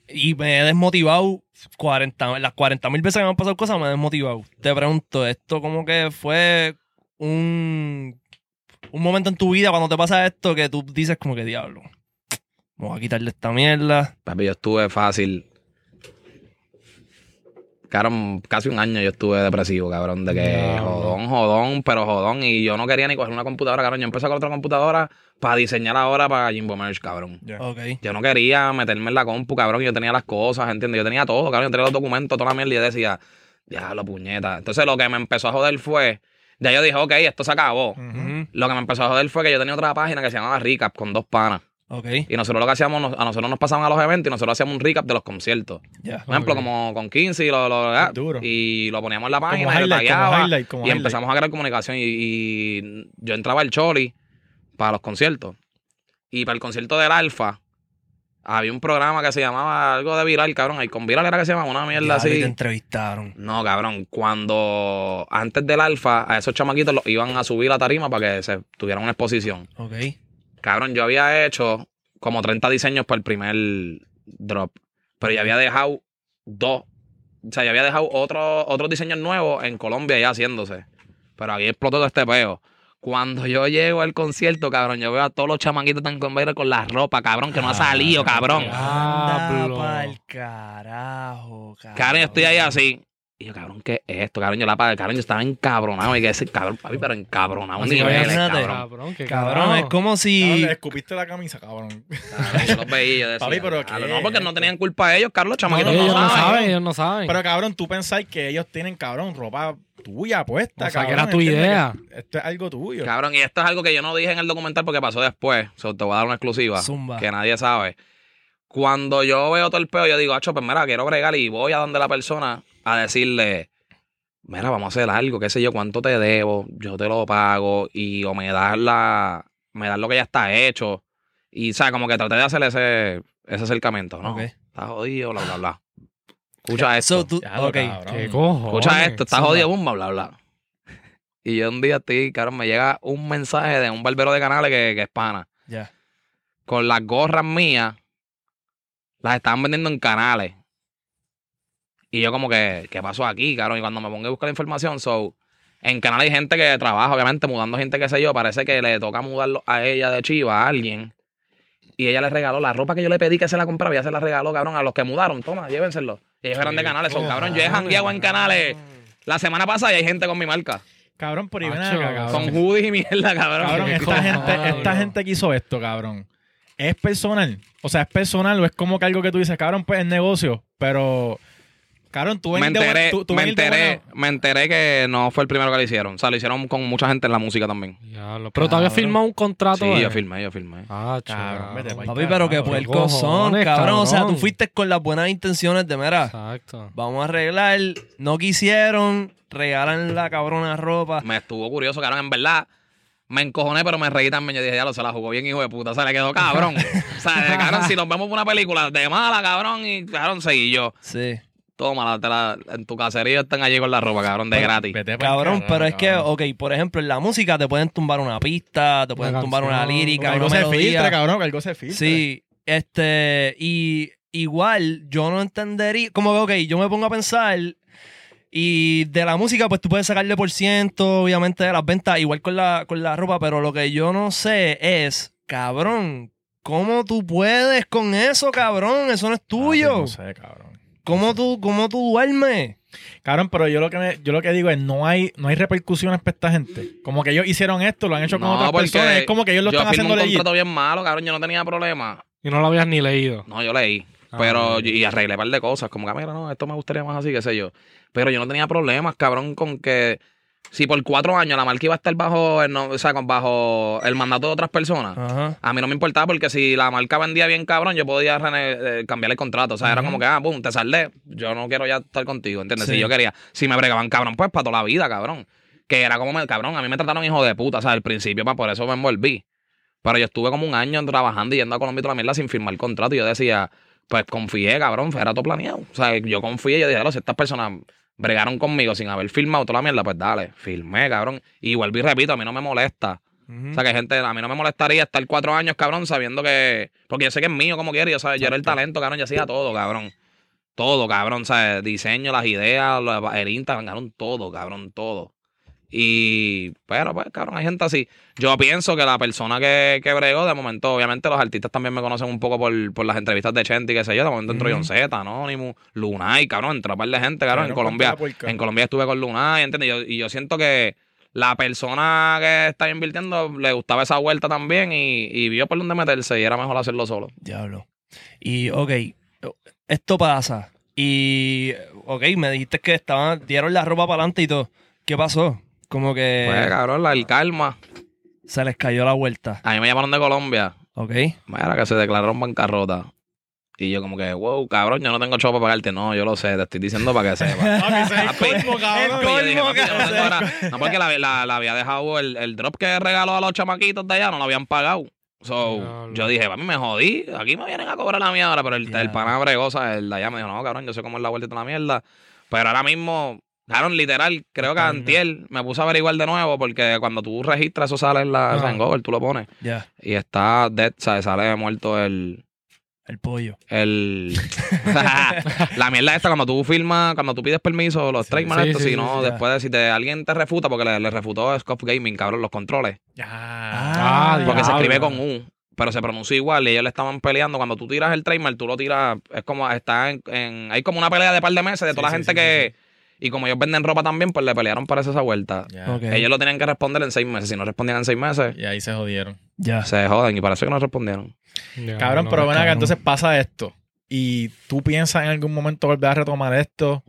Y me he desmotivado 40, las 40 mil veces que me han pasado cosas me he desmotivado. Te pregunto, ¿esto como que fue un, un momento en tu vida cuando te pasa esto que tú dices como que diablo? Vamos a quitarle esta mierda. Papi, yo estuve fácil. Cabrón, casi un año yo estuve depresivo, cabrón, de que jodón, jodón, pero jodón. Y yo no quería ni coger una computadora, cabrón. Yo empecé con otra computadora para diseñar ahora para Jimbo Merch, cabrón. Ya. Ok. Yo no quería meterme en la compu, cabrón. Yo tenía las cosas, ¿entiendes? Yo tenía todo, cabrón. Yo tenía los documentos, toda la mierda. Y yo decía, diablo, puñeta. Entonces lo que me empezó a joder fue, ya yo dije, ok, esto se acabó. Lo que me empezó a joder fue que yo tenía otra página que se llamaba Recap con dos panas. Ok. Y nosotros lo que hacíamos, nos- a nosotros nos pasaban a los eventos y nosotros hacíamos un recap de los conciertos. Ya. Por ejemplo, como con 15 y lo, lo- ah, y lo poníamos en la Como página y lo como tagueaba, highlight, como y highlight. empezamos a crear comunicación y, y yo entraba al Choli para los conciertos. Y para el concierto del Alfa había un programa que se llamaba algo de viral, cabrón. Y con viral era que se llamaba una mierda Diablo, y así. te entrevistaron. No, cabrón. Cuando antes del Alfa, a esos chamaquitos los iban a subir a tarima para que se tuvieran una exposición. Ok. Cabrón, yo había hecho como 30 diseños para el primer drop. Pero ya había dejado dos. O sea, ya había dejado otro- otros diseños nuevos en Colombia ya haciéndose. Pero ahí explotó todo este peo. Cuando yo llego al concierto, cabrón, yo veo a todos los chamaquitos tan con con la ropa, cabrón, que no ha salido, cabrón. Anda Diablo. pa'l carajo, cabrón. Cabrón, yo estoy ahí así. Y yo, cabrón, ¿qué es esto? Cabrón, yo la pagué, cabrón, yo estaba encabronado. Y que decir, cabrón, papi, pero encabronado. Así niveles, cabrón. Cabrón, qué Cabrón, es como Cabrón, si. le escupiste la camisa, cabrón. Cabrón, yo los veía yo decía, Papi, pero "Cabrón, ¿qué no, porque no esto?" tenían culpa ellos, Carlos, los chamaquitos ellos no no saben. saben, ellos no saben. Pero cabrón, tú pensáis que ellos tienen, cabrón, ropa tuya puesta, O sea, que era tu idea. Esto es algo tuyo. Cabrón, y esto es algo que yo no dije en el documental porque pasó después. So, te voy a dar una exclusiva Zumba. que nadie sabe. Cuando yo veo todo el peo, yo digo, acho, pues mira, quiero bregar y voy a donde la persona a decirle, mira, vamos a hacer algo, qué sé yo, cuánto te debo, yo te lo pago y o me das la, me das lo que ya está hecho. Y, ¿sabes? Como que traté de hacer ese, ese acercamiento, ¿no? Ok. Está jodido, bla, bla, bla. Escucha esto. So, tú- Ya lo ok. cabrón. ¿Qué cojones? Escucha esto, está jodido, bumba, bla, bla. Y yo un día estoy, cabrón, me llega un mensaje de un barbero de canales que, que es pana. Ya. Con las gorras mías, las estaban vendiendo en canales. Y yo como que, ¿qué pasó aquí, cabrón? Y cuando me pongo a buscar la información, so, en canales hay gente que trabaja, obviamente, mudando gente, qué sé yo, parece que le toca mudarlo a ella de chiva, a alguien. Y ella le regaló la ropa que yo le pedí que se la comprara, y ella se la regaló, cabrón, a los que mudaron. Toma, llévenselo. Y ellos eran de canales, son cabrón. Yo he jangueado en canales la semana pasada y hay gente con mi marca. Cabrón, por ahí ven acá, cabrón. Con hoodies y mierda, cabrón. Cabrón, esta gente, esta gente que hizo esto, cabrón, ¿es personal? O sea, ¿es personal o es como que algo que tú dices, cabrón, pues es negocio? Pero, cabrón, tú me enteré, tú- tú me, enteré, me enteré que no fue el primero que lo hicieron. O sea, lo hicieron con mucha gente en la música también. Diablo. Pero todavía firmado un contrato. Sí, eh. yo filmé, yo filmé. Ah, Cabrón, vete Papi, pero que carajo, puercos son, cabrón. O sea, tú fuiste con las buenas intenciones de, mira, Exacto. vamos a arreglar. No quisieron, regalan la cabrona ropa. Me estuvo curioso, cabrón. En verdad, me encojoné, pero me reí también. Yo dije, ya lo se la jugó bien, hijo de puta. O sea, le quedó cabrón. o sea, cabrón, si nos vemos por una película de mala, cabrón, y cabrón, seguí yo. Sí. Toma, te la- en tu caserío están allí con la ropa, cabrón, de gratis. Vete Cabrón, pero es que, ok, por ejemplo, en la música te pueden tumbar una pista, te pueden Una tumbar una lírica, algo se filtre, cabrón, que algo se filtre. Sí, este, y igual yo no entendería, como que, ok, yo me pongo a pensar y de la música pues tú puedes sacarle por ciento, obviamente de las ventas, igual con la, con la ropa, pero lo que yo no sé es, cabrón, ¿cómo tú puedes con eso, cabrón? Eso no es Ah, tuyo. No sé, cabrón. ¿Cómo tú, cómo tú duermes? Cabrón, pero yo lo que me- yo lo que digo es no hay no hay repercusiones para esta gente. Como que ellos hicieron esto, lo han hecho con No, otras personas, es como que ellos lo yo están haciendo un contrato bien malo, cabrón. Yo no tenía problema. Y no lo habías ni leído. No, yo leí. Ah, pero, y arreglé un par de cosas. Como que, mira, no, esto me gustaría más así, qué sé yo. Pero yo no tenía problemas, cabrón, con que si por cuatro años la marca iba a estar bajo el, no- o sea, bajo el mandato de otras personas, Ajá. a mí no me importaba porque si la marca vendía bien, cabrón, yo podía rene- eh, cambiar el contrato. O sea, era como que, ah, pum, te saldé. Yo no quiero ya estar contigo, ¿entiendes? Sí. Si yo quería, si me bregaban, cabrón, pues para toda la vida, cabrón. Que era como, me, cabrón, a mí me trataron hijo de puta, o sea, al principio, pa, por eso me envolví. Pero yo estuve como un año trabajando y yendo a Colombia y toda la mierda sin firmar contrato. Y yo decía, pues confié, cabrón, era todo planeado. O sea, yo confié y yo dije, "Diablo, si estas personas bregaron conmigo sin haber firmado toda la mierda, pues dale, firmé, cabrón. Y vuelvo y repito, a mí no me molesta. O sea, que gente, a mí no me molestaría estar cuatro años, cabrón, sabiendo que. Porque yo sé que es mío como quiere, yo, ¿sabes? yo era el talento, cabrón, yo hacía todo, cabrón. Todo, cabrón, ¿sabes? Diseño, las ideas, el Instagram, cabrón, todo, cabrón, todo. Y, pero, pues, cabrón, hay gente así. Yo pienso que la persona que, que bregó, de momento, obviamente los artistas también me conocen un poco por, por las entrevistas de Chente y qué sé yo. De momento entró Ujú. John Z, Anonymous, Lunay, cabrón, entró un par de gente, cabrón. En Colombia, en Colombia estuve con Lunay, ¿entiendes? Y yo, y yo siento que la persona que está invirtiendo le gustaba esa vuelta también y, y vio por dónde meterse y era mejor hacerlo solo. Diablo. Y, ok, esto pasa. Y, ok, me dijiste que estaban, dieron la ropa para adelante y todo. ¿Qué pasó? Como que Pues, cabrón, la, el calma. se les cayó la vuelta. A mí me llamaron de Colombia. Ok. Mira, que se declararon bancarrota. Y yo como que, wow, cabrón, yo no tengo chavo para pagarte. No, yo lo sé, te estoy diciendo para que sepas. <laughs> No No, porque la, la- la había dejado el, el drop que regaló a los chamaquitos de allá, no lo habían pagado. So, Diablo. yo dije, papi, me jodí. Aquí me vienen a cobrar la ahora. Pero el, Ya. el pana bregosa, el de allá me dijo, no, cabrón, yo sé cómo es la vuelta de la mierda. Pero ahora mismo, cabrón, literal, creo que Anda. antier me puse a averiguar de nuevo porque cuando tú registras eso sale en la o sea, en Ah. Google, tú lo pones. Ya, Y está dead, ¿sabes? Sale muerto el... el pollo. El... <laughs> <laughs> la mierda esta, cuando tú firmas, cuando tú pides permiso, los trademarks, sí, esto, sí, si sí, no, sí. después de si te, alguien te refuta, porque le, le refutó Scoff Gaming, cabrón, los controles. Ya. Ah, Porque se escribe con U, pero se pronuncia igual y ellos le estaban peleando. Cuando tú tiras el trademark, tú lo tiras, es como, está en, en- hay como una pelea de par de meses de toda Sí, la sí, gente sí, que, Y como ellos venden ropa también, pues le pelearon para esa vuelta. Ellos lo tenían que responder en seis meses. Si no respondían en seis meses, Y ahí se jodieron. Ya. se joden. Y para eso que no respondieron. Ya, Cabrón, no, pero ven acá, entonces pasa esto. Y tú piensas en algún momento volver a retomar esto.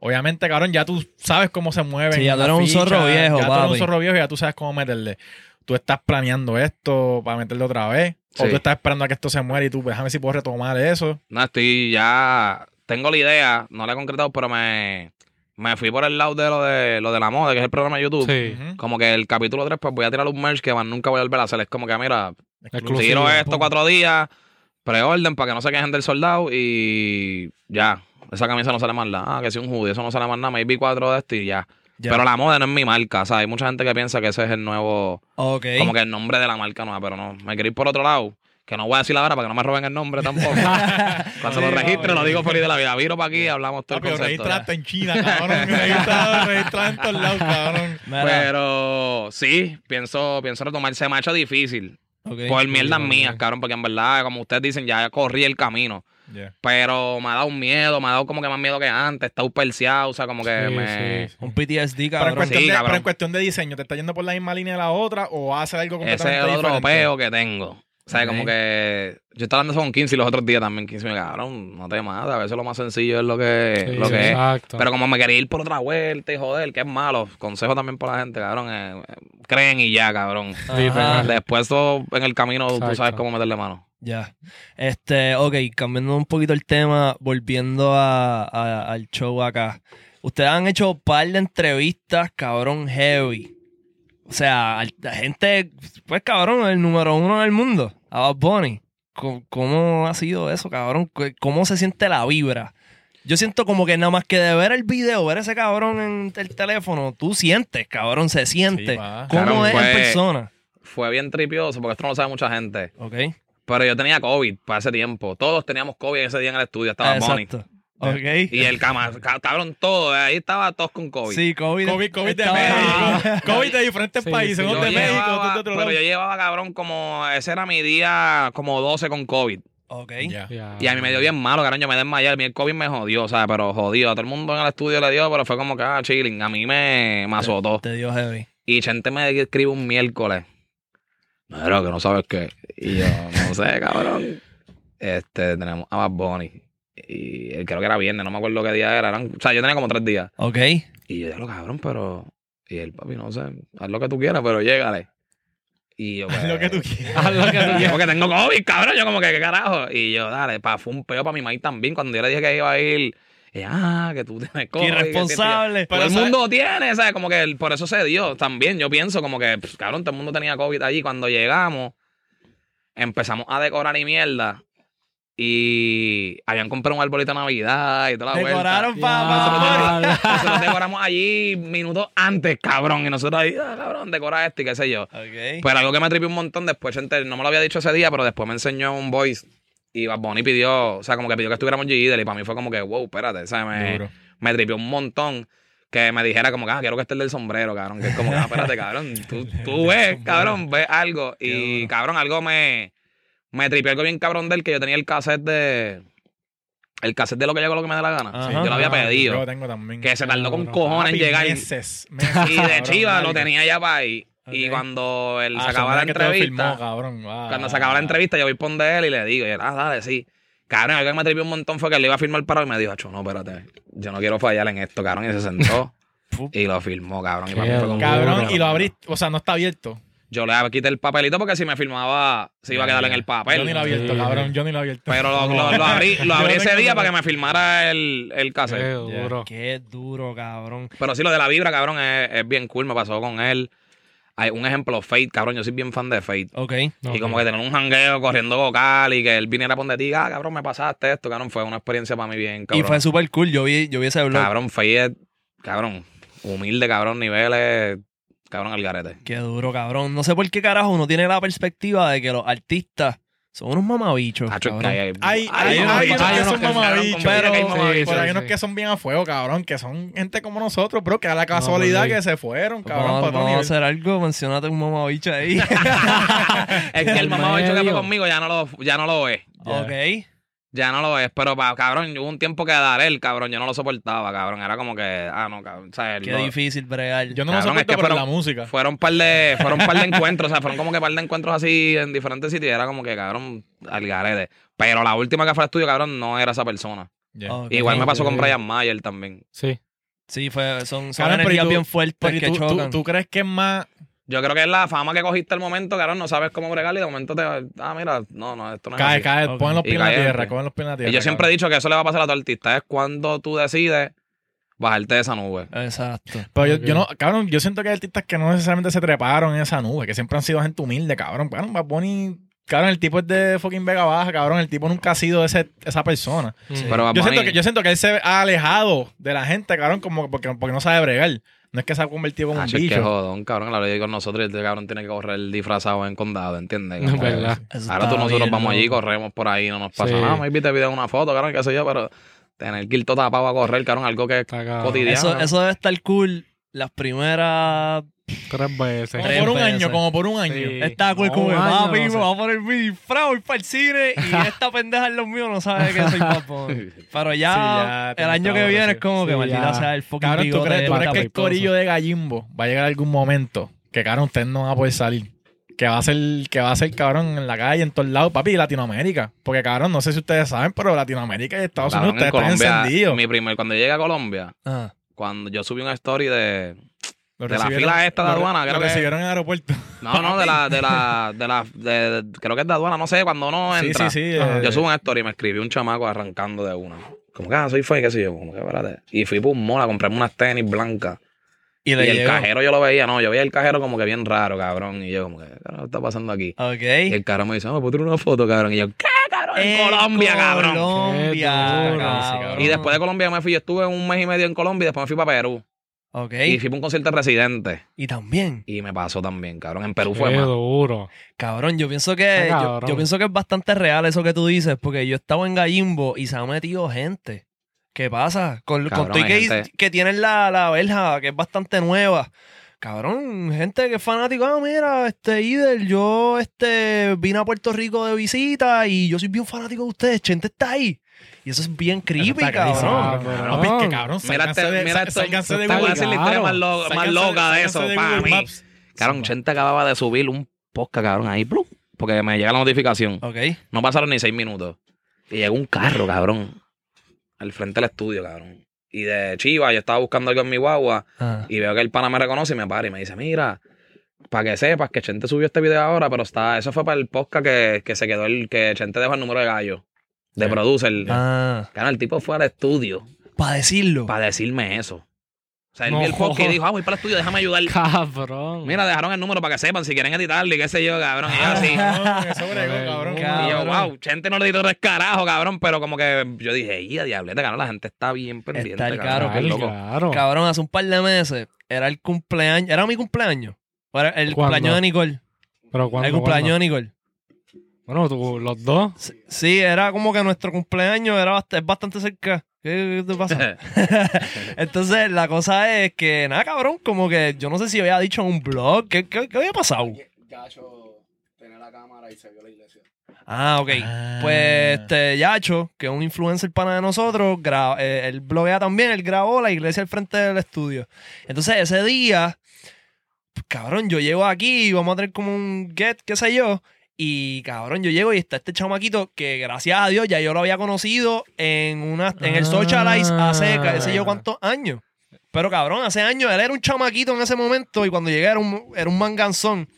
Obviamente, cabrón, ya tú sabes cómo se mueven. Sí, ya tú eres un zorro viejo, Ya tú eres un zorro viejo y ya tú sabes cómo meterle. Tú estás planeando esto para meterle otra vez. O tú estás esperando a que esto se muera y tú, pues, déjame si puedo retomar eso. No, estoy ya. Tengo la idea, no la he concretado, pero me, me fui por el lado de lo de lo de la moda, que es el programa de YouTube. Sí. Como que el capítulo 3, pues voy a tirar un merch que más nunca voy a volver a hacer. Es como que, mira, Exclusivo. tiro esto pum. cuatro días, preorden para que no se quejen del soldado y ya. Esa camisa no sale más nada. Ah, que si un hoodie, eso no sale más nada. Maybe cuatro de esto y ya. Ya. Pero la moda no es mi marca. O sea, hay mucha gente que piensa que ese es el nuevo, Ok. como que el nombre de la marca nueva, pero no. Me quiero ir por otro lado. Que no voy a decir ahora para que no me roben el nombre tampoco. <laughs> Cuando lo registre, lo digo feliz de la vida. Viro para aquí y hablamos todo el concepto. registraste en China, cabrón. En todos lados, cabrón. <laughs> Pero sí, pienso, pienso retomar. Se me ha hecho difícil. ok. Por mierdas mías, cabrón, porque en verdad, como ustedes dicen, ya corrí el camino. Pero me ha dado un miedo, me ha dado como que más miedo que antes. Está perseado, o sea, como que Sí, me. sí, Un PTSD, Pero en, cabrón. cuestión Sí, de, cabrón. pero en cuestión de diseño, ¿te está yendo por la misma línea de la otra o hace algo Ese completamente es el otro diferente? peo que tengo. O sea, como que. Yo estaba hablando eso con 15 y los otros días también. 15 me cabrón, no te mates. A veces lo más sencillo es lo que, Sí, lo que es. Exacto. Pero como me quería ir por otra vuelta y joder, que es malo. Consejo también para la gente, cabrón. eh, creen y ya, cabrón. Ajá. Después todo en el camino tú Exacto. sabes cómo meterle mano. Ya. Este, ok, cambiando un poquito el tema, volviendo a, a- al show acá. Ustedes han hecho un par de entrevistas, cabrón, heavy. O sea, la gente, pues cabrón, el número uno del mundo, a Bad Bunny. ¿Cómo, cómo ha sido eso, cabrón? ¿Qué- ¿Cómo se siente la vibra? Yo siento como que nada más que de ver el video, ver ese cabrón en el teléfono, tú sientes, cabrón, se siente. Sí. ¿Cómo es en fue- persona? Fue bien tripioso porque esto no lo sabe mucha gente. Ok. Pero yo tenía COVID para ese tiempo. Todos teníamos COVID ese día en el estudio. Estaba Bonnie. Exacto. Ok. Y el cabrón, todo. Ahí estaba todos con COVID. Sí, COVID. COVID, COVID de México. <laughs> COVID de diferentes Sí, países. sí, unos de México, llevaba- otros de otro pero lado. yo llevaba, cabrón, como... Ese era mi día como 12 con COVID. Ok. Ya. Ya. Y a mí me dio bien malo, cabrón. Yo me desmayé. A mí el COVID me jodió, o sea, pero jodido. A todo el mundo en el estudio le dio, pero fue como que, ah, chilling. A mí me, me azotó. Te dio heavy. Y Chente me escribe un miércoles. No, era que no sabes qué. Y yo, no sé, cabrón. Este, tenemos a Bad Bunny. Y él creo que era viernes, no me acuerdo qué día era. Eran- o sea, yo tenía como tres días. Ok. Y yo, lo cabrón, pero. Y él, papi, no sé, haz lo que tú quieras, pero llégale. Y yo, pues, Lo que tú <laughs> quieras. Haz lo que tú quieras. Porque tengo COVID, cabrón. Yo, como que, ¿qué carajo? Y yo, dale, pa, fue un peo para mi maíz también. Cuando yo le dije que iba a ir, y, ah, que tú <laughs> tienes COVID. Irresponsable. todo el mundo tiene, ¿sabes? Como que el- por eso se dio también. Yo pienso como que, pues, cabrón, todo el mundo tenía COVID allí. Cuando llegamos, empezamos a decorar y mierda. Y habían comprado un arbolito de Navidad y toda la Decoraron vuelta. para Ya. Nosotros decoramos allí minutos antes, cabrón. Y nosotros ahí, ah, cabrón, decora esto y qué sé yo. Ok. Pero algo que me tripió un montón después, gente, no me lo había dicho ese día, pero después me enseñó un voice. Y Bad Bunny pidió, o sea, como que pidió que estuviéramos G-Idle. Y para mí fue como que, wow, espérate, ¿sabes? Me, Duro. me tripió un montón que me dijera como que, ah, quiero que esté el del sombrero, cabrón. Que es como que, ah, espérate, cabrón. Tú, tú <laughs> ves, cabrón, ves algo. Y, cabrón, algo me, me tripió algo bien cabrón de él, que yo tenía el cassette de... El cassette de lo que llegó lo que me dé la gana. Ajá. yo lo había pedido. Yo lo tengo también. que se tardó con cojones en llegar. Meses, <laughs> meses, Y de cabrón, chiva lo tenía ya para ahí. Y cuando él Ah, se acaba la entrevista... filmó, cabrón. Ah. Cuando se acaba la entrevista, yo voy por donde él y le digo, y él, ah, dale, sí. Cabrón, algo que me tripió un montón fue que él iba a firmar para él y me dijo, "Acho, no, espérate, yo no quiero fallar en esto, cabrón. Y se sentó <laughs> y lo firmó, cabrón. Y Qué para mí fue como, Cabrón, Duro. y lo abriste, o sea, no está abierto. Yo le quité el papelito porque si me firmaba, se iba a quedar en el papel. Yo ni lo abierto, Sí. cabrón, yo ni lo abierto. Pero lo, lo- lo <laughs> abrí, lo abrí Yo ese día para que me firmara el, el Qué cassette. duro. Qué duro, cabrón. Pero sí, lo de la vibra, cabrón, es, es bien cool. Me pasó con él. Hay un ejemplo, Fate, cabrón. Yo soy bien fan de Fate. Ok. Y como que tener un jangueo corriendo vocal y que él viniera a poner ti, ah, cabrón, me pasaste esto, cabrón, fue una experiencia para mí bien, Y cabrón. fue súper cool. Yo vi, yo vi ese blog. Cabrón, Fate es, cabrón, humilde, cabrón, niveles, cabrón, al garete. Qué duro, cabrón. No sé por qué carajo uno tiene la perspectiva de que los artistas son unos mamabichos. Cabrón. hay, Hay, hay, Hay hay, unos- hay que unos son que son mamabichos, hay pero mamabichos. pero hay Sí, unos que son bien a fuego, cabrón, que son gente como nosotros, bro, que da la casualidad pues, sí. que se fueron, Pues cabrón, vamos, vamos a hacer algo. Mencionate un mamabicho ahí. <laughs> es que el El mamá bicho que fue conmigo ya no lo, ya no lo es. ok. Ya no lo es, pero pa, cabrón, hubo un tiempo que Darel, cabrón, yo no lo soportaba, cabrón. Era como que, ah, no, cabrón. O sea, Qué lo- difícil bregar. Yo no Cabrón, lo es que soporto por fueron- la música. fueron un par de, fueron un par de encuentros, o sea, fueron como que par de encuentros así en diferentes sitios. Era como que, cabrón, al garete. Pero la última que fue al estudio, cabrón, no era esa persona. Igual me pasó con. Brian Mayer también. Sí. Sí, fue, son, son Cabrón, pero energías ¿y tú- bien fuertes Pero que ¿y tú, tú crees que es más. Yo creo que es la fama que cogiste el momento, cabrón, no sabes cómo bregar y de momento te, ah, mira, no, no, esto no es Cae, así. cae, Ok. ponen los pies en la tierra, cogen los pies en la tierra. Y yo siempre he dicho que eso le va a pasar a todo artista, es cuando tú decides bajarte de esa nube. Exacto. Pero yo, yo no, cabrón, yo siento que hay artistas que no necesariamente se treparon en esa nube, que siempre han sido gente humilde, cabrón. Cabrón, Bad Bunny, cabrón, el tipo es de fucking Vega Baja, cabrón. El tipo nunca ha sido ese, esa persona. Sí. Pero Yo siento, que, yo siento que él se ha alejado de la gente, cabrón, como porque, porque no sabe bregar. No es que se ha convertido como Ah, un es que bicho. jodón, cabrón, la ley con nosotros y este cabrón tiene que correr disfrazado en condado, ¿entiendes? Que- verdad. Ahora tú nosotros bien vamos allí, corremos por ahí, no nos pasa Sí. nada. Maybe te piden una foto, cabrón, qué sé yo, pero tener que ir todo tapado a correr, cabrón, algo que es cotidiano. Eso, eso debe estar cool. Las primeras. Tres veces. Como Tres por un veces. año, como por un año. Sí. Está cool como papi, no me sé. voy a poner mi disfraz, voy para el cine y esta pendeja en los míos no sabe que soy <laughs> papá. Pero ya, Sí, ya el año que viene sí. es como que Sí, maldita ya. sea el fucking Cabrón, ¿tú crees, tú crees que el corillo de Gallimbo va a llegar algún momento que, cabrón, ustedes no van a poder salir? Que va a ser, que va a ser, cabrón, en la calle, en todos lados, papi, y Latinoamérica. Porque, cabrón, no sé si ustedes saben, pero Latinoamérica y Estados Cabrón, Unidos, en ustedes están Colombia, encendidos. mi primer, cuando llegué a Colombia, Ah, cuando yo subí una story de, de la recibieron- fila esta de aduana, lo creo que- recibieron en el aeropuerto. <laughs> no, no, de la, de la, de la, de- de- creo que es de aduana, no sé, cuando uno Sí, entra. sí, sí. Ajá. eh, Yo subo una story y me escribió un chamaco arrancando de una. Como que, ah, soy fue, qué sé yo, como que, espérate. Y fui por un mall a comprarme unas tenis blancas. y el llegó. cajero yo lo veía, no, yo veía el cajero como que bien raro, cabrón. Y yo como que, ¿qué está pasando aquí? Ok. Y el cabrón me dice, me puedo tirar una foto, cabrón. Y yo, ¿qué, cabrón? En Colombia, cabrón. Colombia, cabrón. Y después de Colombia me fui, yo estuve un mes y medio en Colombia y después me fui para Perú. Ok. Y fui para un concierto de residente. Y también, Y me pasó también, cabrón. En Perú fue más. duro. cabrón, yo pienso que yo, pienso que es bastante real eso que tú dices, porque yo estaba en Gallimbo y se ha metido gente. ¿Qué pasa? Con, con Cabrón, y que, gente- que tienen la, la verja, que es bastante nueva. Cabrón, gente que es fanático, ah, mira, este Idel, yo este vine a Puerto Rico de visita y yo soy bien fanático de ustedes, Chente está ahí. Y eso es bien creepy, está cabrón. cabrón. Papi, es que, cabrón, Mira, sálganse este, de- mira esto. sálganse de te voy a Google. decir la historia más, lo- más Sálganse- loca de eso, de para Google mí. Maps. Cabrón, Chente acababa de subir un podcast, cabrón, ahí, ¡plup! porque me llega la notificación. Ok. No pasaron ni seis minutos. Y llegó un carro, cabrón, al frente del estudio, cabrón. Y de chiva, yo estaba buscando algo en mi guagua Ah. y veo que el pana me reconoce y me para y me dice, mira, para que sepas que Chente subió este video ahora, pero está, eso fue para el podcast que, que se quedó el, que Chente dejó el número de gallo, de Sí. producer. Ah, Claro, el tipo fue al estudio para decirlo. para decirme eso. O sea, él No. vio el podcast y dijo, ah, voy para el estudio, déjame ayudar. Cabrón. Mira, dejaron el número para que sepan si quieren editarle y qué sé yo, cabrón. Y yo así. <laughs> Cabrón, eso bregó, cabrón. Cabrón. Y yo, wow, Chente no le editó tres carajos, cabrón. Pero como que yo dije, y a diablete, cabrón, la gente está bien pendiente. Está el cabrón, caro, loco. claro. Cabrón, hace un par de meses era el cumpleaños. ¿Era mi cumpleaños? ¿O era el ¿Cuándo? cumpleaños de Nicole? Pero cuando, el cumpleaños de Nicole. Bueno, tú, los dos. Sí, sí, era como que nuestro cumpleaños era bast- es bastante cerca. ¿Qué te pasa? <laughs> <laughs> Entonces, la cosa es que, nada, cabrón, como que yo no sé si había dicho en un blog. ¿Qué, qué, qué había pasado? Gacho tenía la cámara y se vio la iglesia. Ah, ok. Ah. Pues este Yacho, que es un influencer pana de nosotros, gra- eh, él bloguea también, él grabó la iglesia al frente del estudio. Entonces ese día, pues, cabrón, yo llego aquí, vamos a tener como un get, qué sé yo, y cabrón, yo llego y está este chamaquito que gracias a Dios ya yo lo había conocido en una en el Socialize hace qué sé yo cuántos años. Pero cabrón, hace años él era un chamaquito en ese momento y cuando llegué era un, era un manganzón.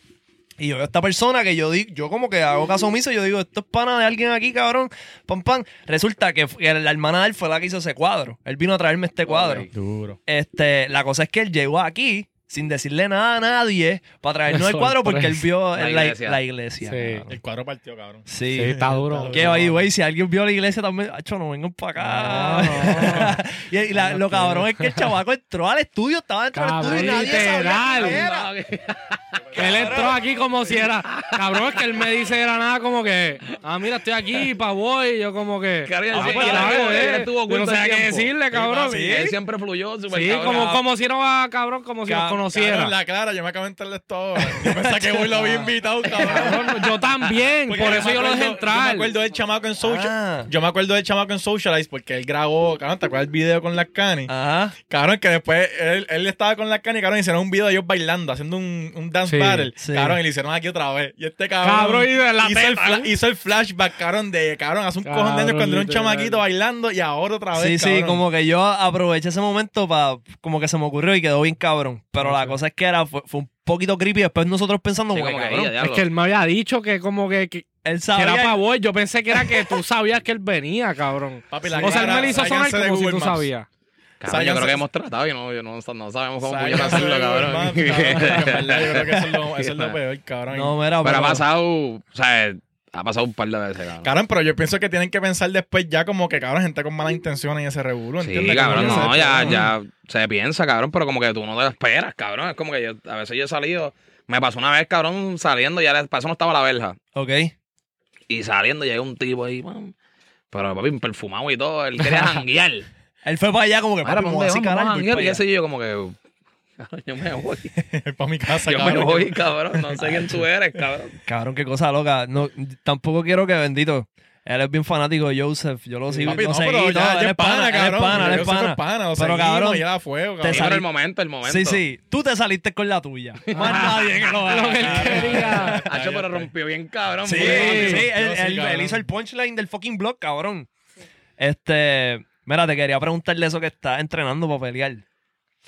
Y yo veo a esta persona que yo digo, yo como que hago caso omiso, yo digo, esto es pana de alguien aquí, cabrón, pam, pam. Resulta que la hermana de él fue la que hizo ese cuadro. Él vino a traerme este cuadro. Duro. Este, la cosa es que él llegó aquí sin decirle nada a nadie para traernos el <laughs> cuadro porque él vio La la, la iglesia. Sí. El cuadro partió, cabrón. Sí. Sí, está duro. Que the way, si alguien vio la iglesia también, acho, no vengan para acá. <laughs> No, y y la- lo cabrón es que el chavaco entró al estudio, estaba dentro del estudio y nadie sabía literal. quién era. <laughs> Él entró aquí como si era. Cabrón, es que él me dice era nada como que. Ah, mira, estoy aquí, pa' voy. Y yo como que. Claro, ah, pues, y él- él oculto no sabía qué decirle, cabrón. Sí, él siempre fluyó, Sí, cabrón. como, como si era cabrón, como si nos Cabrón, conociera. la clara, yo me acabo de enterarle esto ahora. Yo pensaba que hoy lo había <laughs> invitado, cabrón. Cabrón, yo también, Porque por me eso yo lo dejé acuerdo- entrar. Yo me acuerdo del chamaco en Social. Ah. Yo me acuerdo del chamaco en Socialize porque él grabó, cabrón, ¿te acuerdas el video con las canis? Ajá. Cabrón, que después él, él estaba con las canis, cabrón, y hicieron un video de ellos bailando, haciendo un, un dance Sí, battle. sí. Cabrón, y lo hicieron aquí otra vez. Y este cabrón. Cabrón, de la hizo, el hizo el flashback, cabrón, de cabrón, hace un cojón de años Cabrón, cuando era un chamaquito bailando y ahora otra vez. Sí, sí, cabrón. como que yo aproveché ese momento para, como que se me ocurrió y quedó bien cabrón. Pero la cosa es que era, fue, fue un poquito creepy. Después nosotros pensando, Sí, como que, que, cabrón, "Ey, Es diablo". que él me había dicho que como que, que, él que sabía. era para voy. Yo pensé que era que tú sabías que él venía, cabrón. Papi, la O sea, él me lo hizo sonar como si tú sabías. Cabrón, yo creo que hemos tratado y no, yo no, no sabemos cómo puñeta hacerlo, cabrón. Cabrón, <laughs> yo creo que eso es lo, eso es lo <laughs> peor, cabrón. No, mira, Pero ha pero- pasado, o sea, ha pasado un par de veces, cabrón. Cabrón, pero yo pienso que tienen que pensar después ya como que, cabrón, gente con malas intenciones y ese revuelo, Sí, ¿entiendes? cabrón, Como que no, ya, cabrón. ya se piensa, cabrón, pero como que tú no te lo esperas, cabrón. Es como que yo, a veces yo he salido, me pasó una vez, cabrón, saliendo, ya para eso no estaba la verja. Ok. Y saliendo llega un tipo ahí, man, pero papi, perfumado y todo, él quería <laughs> janguear. Él fue para allá como que, Mira, papi, ¿pa' me voy a dónde acicalar, vamos? Vamos a voy janguear, para y qué sé yo, como que, cabrón, yo me <laughs> voy. <laughs> para mi casa, Yo cabrón. me voy, cabrón, no sé quién tú eres, cabrón. <laughs> Cabrón, qué cosa loca. No, tampoco quiero que bendito. Él es bien fanático de Joseph. Yo lo sigo. Papi, no, seguí pero ya, Él ya es pana, él es cabrón. pana, él es pana. pana, lo Pero cabrón, fuego, te cabrón. Sí, sal- pero el momento, el momento. Sí, sí. Tú te saliste con la tuya. Más nadie que lo Lo que él haga. quería. Hacho, pero rompió bien, cabrón. Sí, sí, él, él- él hizo el punchline del fucking blog, cabrón. Este, mira, te quería preguntarle eso que está entrenando para pelear.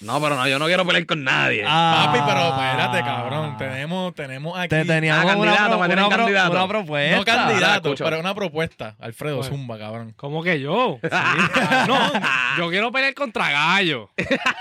No, pero no, yo no quiero pelear con nadie. Ah. Papi, pero espérate, cabrón. Tenemos, tenemos aquí. Te teníamos Ah, una, candidato, pro- una pro- candidato. una propuesta. No candidato, pero una propuesta. Alfredo Bueno. Zumba, cabrón. ¿Cómo que yo? <laughs> no, yo quiero pelear contra Gallo.